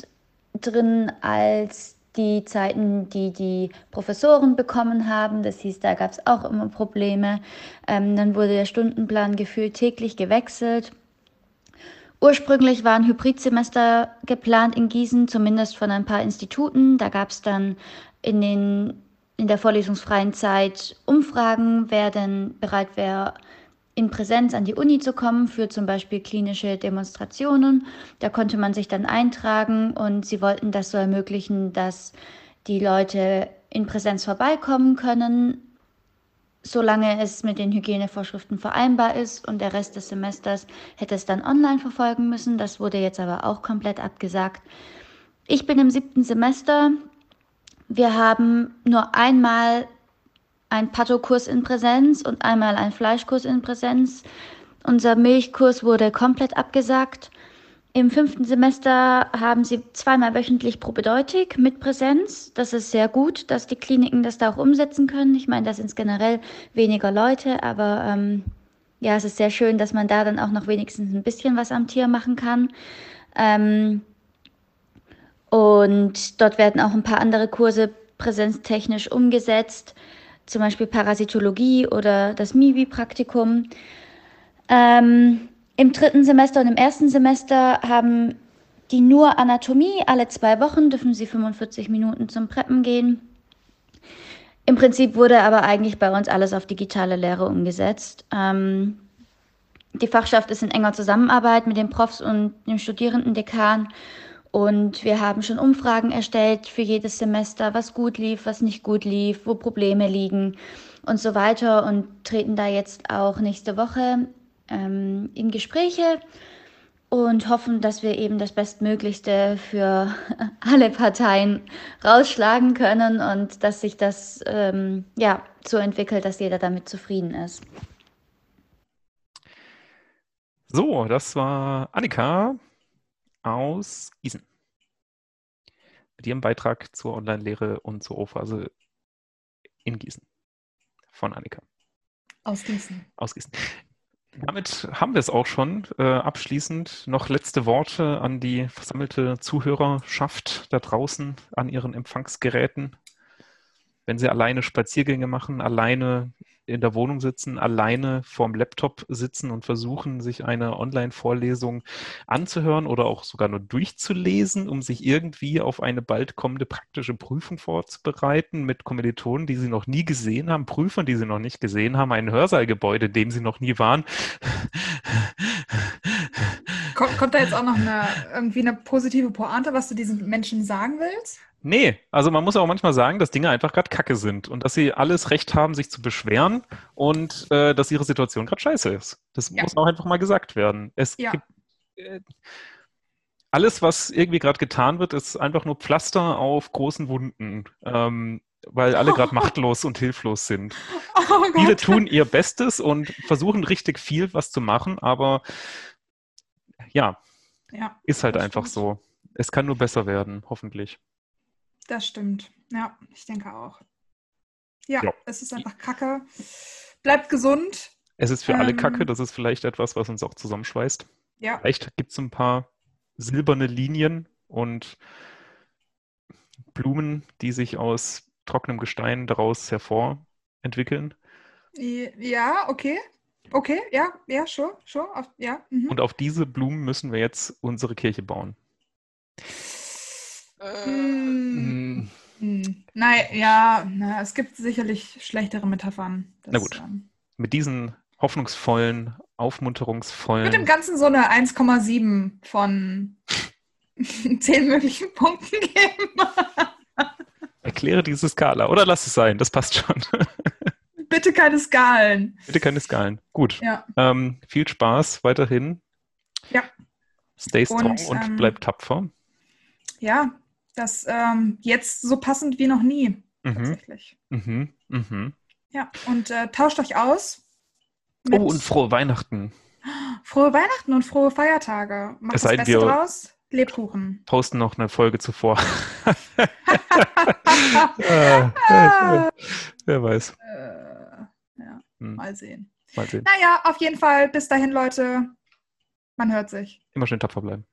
drin als die Zeiten, die die Professoren bekommen haben. Das hieß, da gab es auch immer Probleme. Ähm, dann wurde der Stundenplan gefühlt täglich gewechselt. Ursprünglich war ein Hybridsemester geplant in Gießen, zumindest von ein paar Instituten. Da gab es dann in, den, in der vorlesungsfreien Zeit Umfragen, wer denn bereit wäre, in Präsenz an die Uni zu kommen für zum Beispiel klinische Demonstrationen. Da konnte man sich dann eintragen und sie wollten das so ermöglichen, dass die Leute in Präsenz vorbeikommen können. Solange es mit den Hygienevorschriften vereinbar ist und der Rest des Semesters hätte es dann online verfolgen müssen. Das wurde jetzt aber auch komplett abgesagt. Ich bin im siebten Semester. Wir haben nur einmal einen Pathokurs in Präsenz und einmal einen Fleischkurs in Präsenz. Unser Milchkurs wurde komplett abgesagt. Im fünften Semester haben sie zweimal wöchentlich Propedeutik mit Präsenz. Das ist sehr gut, dass die Kliniken das da auch umsetzen können. Ich meine, da sind generell weniger Leute, aber ähm, ja, es ist sehr schön, dass man da dann auch noch wenigstens ein bisschen was am Tier machen kann. Ähm, und dort werden auch ein paar andere Kurse präsenztechnisch umgesetzt, zum Beispiel Parasitologie oder das MIBI-Praktikum. Ähm, im dritten Semester und im ersten Semester haben die nur Anatomie. Alle zwei Wochen dürfen sie 45 Minuten zum Preppen gehen. Im Prinzip wurde aber eigentlich bei uns alles auf digitale Lehre umgesetzt. Ähm, die Fachschaft ist in enger Zusammenarbeit mit den Profs und dem Studierendendekan. Und wir haben schon Umfragen erstellt für jedes Semester, was gut lief, was nicht gut lief, wo Probleme liegen und so weiter. Und treten da jetzt auch nächste Woche ähm, in Gespräche und hoffen, dass wir eben das Bestmöglichste für alle Parteien rausschlagen können und dass sich das ähm, ja, so entwickelt, dass jeder damit zufrieden ist. So, das war Annika aus Gießen. Mit ihrem Beitrag zur Online-Lehre und zur O-Phase in Gießen. Von Annika. Aus Gießen. Aus Gießen. Damit haben wir es auch schon. Äh, abschließend noch letzte Worte an die versammelte Zuhörerschaft da draußen an ihren Empfangsgeräten. Wenn Sie alleine Spaziergänge machen, alleine in der Wohnung sitzen, alleine vorm Laptop sitzen und versuchen, sich eine Online-Vorlesung anzuhören oder auch sogar nur durchzulesen, um sich irgendwie auf eine bald kommende praktische Prüfung vorzubereiten mit Kommilitonen, die sie noch nie gesehen haben, Prüfern, die sie noch nicht gesehen haben, ein Hörsaalgebäude, in dem sie noch nie waren. Kommt, kommt da jetzt auch noch eine, irgendwie eine positive Pointe, was du diesen Menschen sagen willst? Nee, also man muss auch manchmal sagen, dass Dinge einfach gerade Kacke sind und dass sie alles Recht haben, sich zu beschweren und äh, dass ihre Situation gerade scheiße ist. Das ja. muss auch einfach mal gesagt werden. Es ja. gibt äh, alles, was irgendwie gerade getan wird, ist einfach nur Pflaster auf großen Wunden, ähm, weil alle gerade machtlos und hilflos sind. Oh Viele tun ihr Bestes und versuchen richtig viel was zu machen, aber ja, ja ist halt einfach stimmt. so. Es kann nur besser werden, hoffentlich. Das stimmt. Ja, ich denke auch. Ja, ja. es ist einfach Kacke. Bleibt gesund. Es ist für ähm, alle Kacke. Das ist vielleicht etwas, was uns auch zusammenschweißt. Ja. Vielleicht gibt es ein paar silberne Linien und Blumen, die sich aus trockenem Gestein daraus hervorentwickeln. Ja, okay. Okay, ja, ja, sure, sure, ja. Mhm. Und auf diese Blumen müssen wir jetzt unsere Kirche bauen. Hm. Hm. Nein, ja, na, es gibt sicherlich schlechtere Metaphern. Das, Na gut. Ähm, Mit diesen hoffnungsvollen, aufmunterungsvollen. Mit dem Ganzen so eine 1,7 von 10 möglichen Punkten geben. Erkläre diese Skala oder lass es sein, das passt schon. Bitte keine Skalen. Bitte keine Skalen. Gut. Ja. Ähm, viel Spaß weiterhin. Ja. Stay strong und, und ähm, bleib tapfer. Ja, das ähm, jetzt so passend wie noch nie, mhm. tatsächlich. Mhm. Mhm. Ja, und äh, tauscht euch aus. oh, und frohe Weihnachten. Frohe Weihnachten und frohe Feiertage. Macht es das Beste draus. Lebkuchen. Posten noch eine Folge zuvor. ah, wer, weiß. Äh, ja, hm. mal sehen. Mal sehen. Naja, auf jeden Fall. Bis dahin, Leute. Man hört sich. Immer schön tapfer bleiben.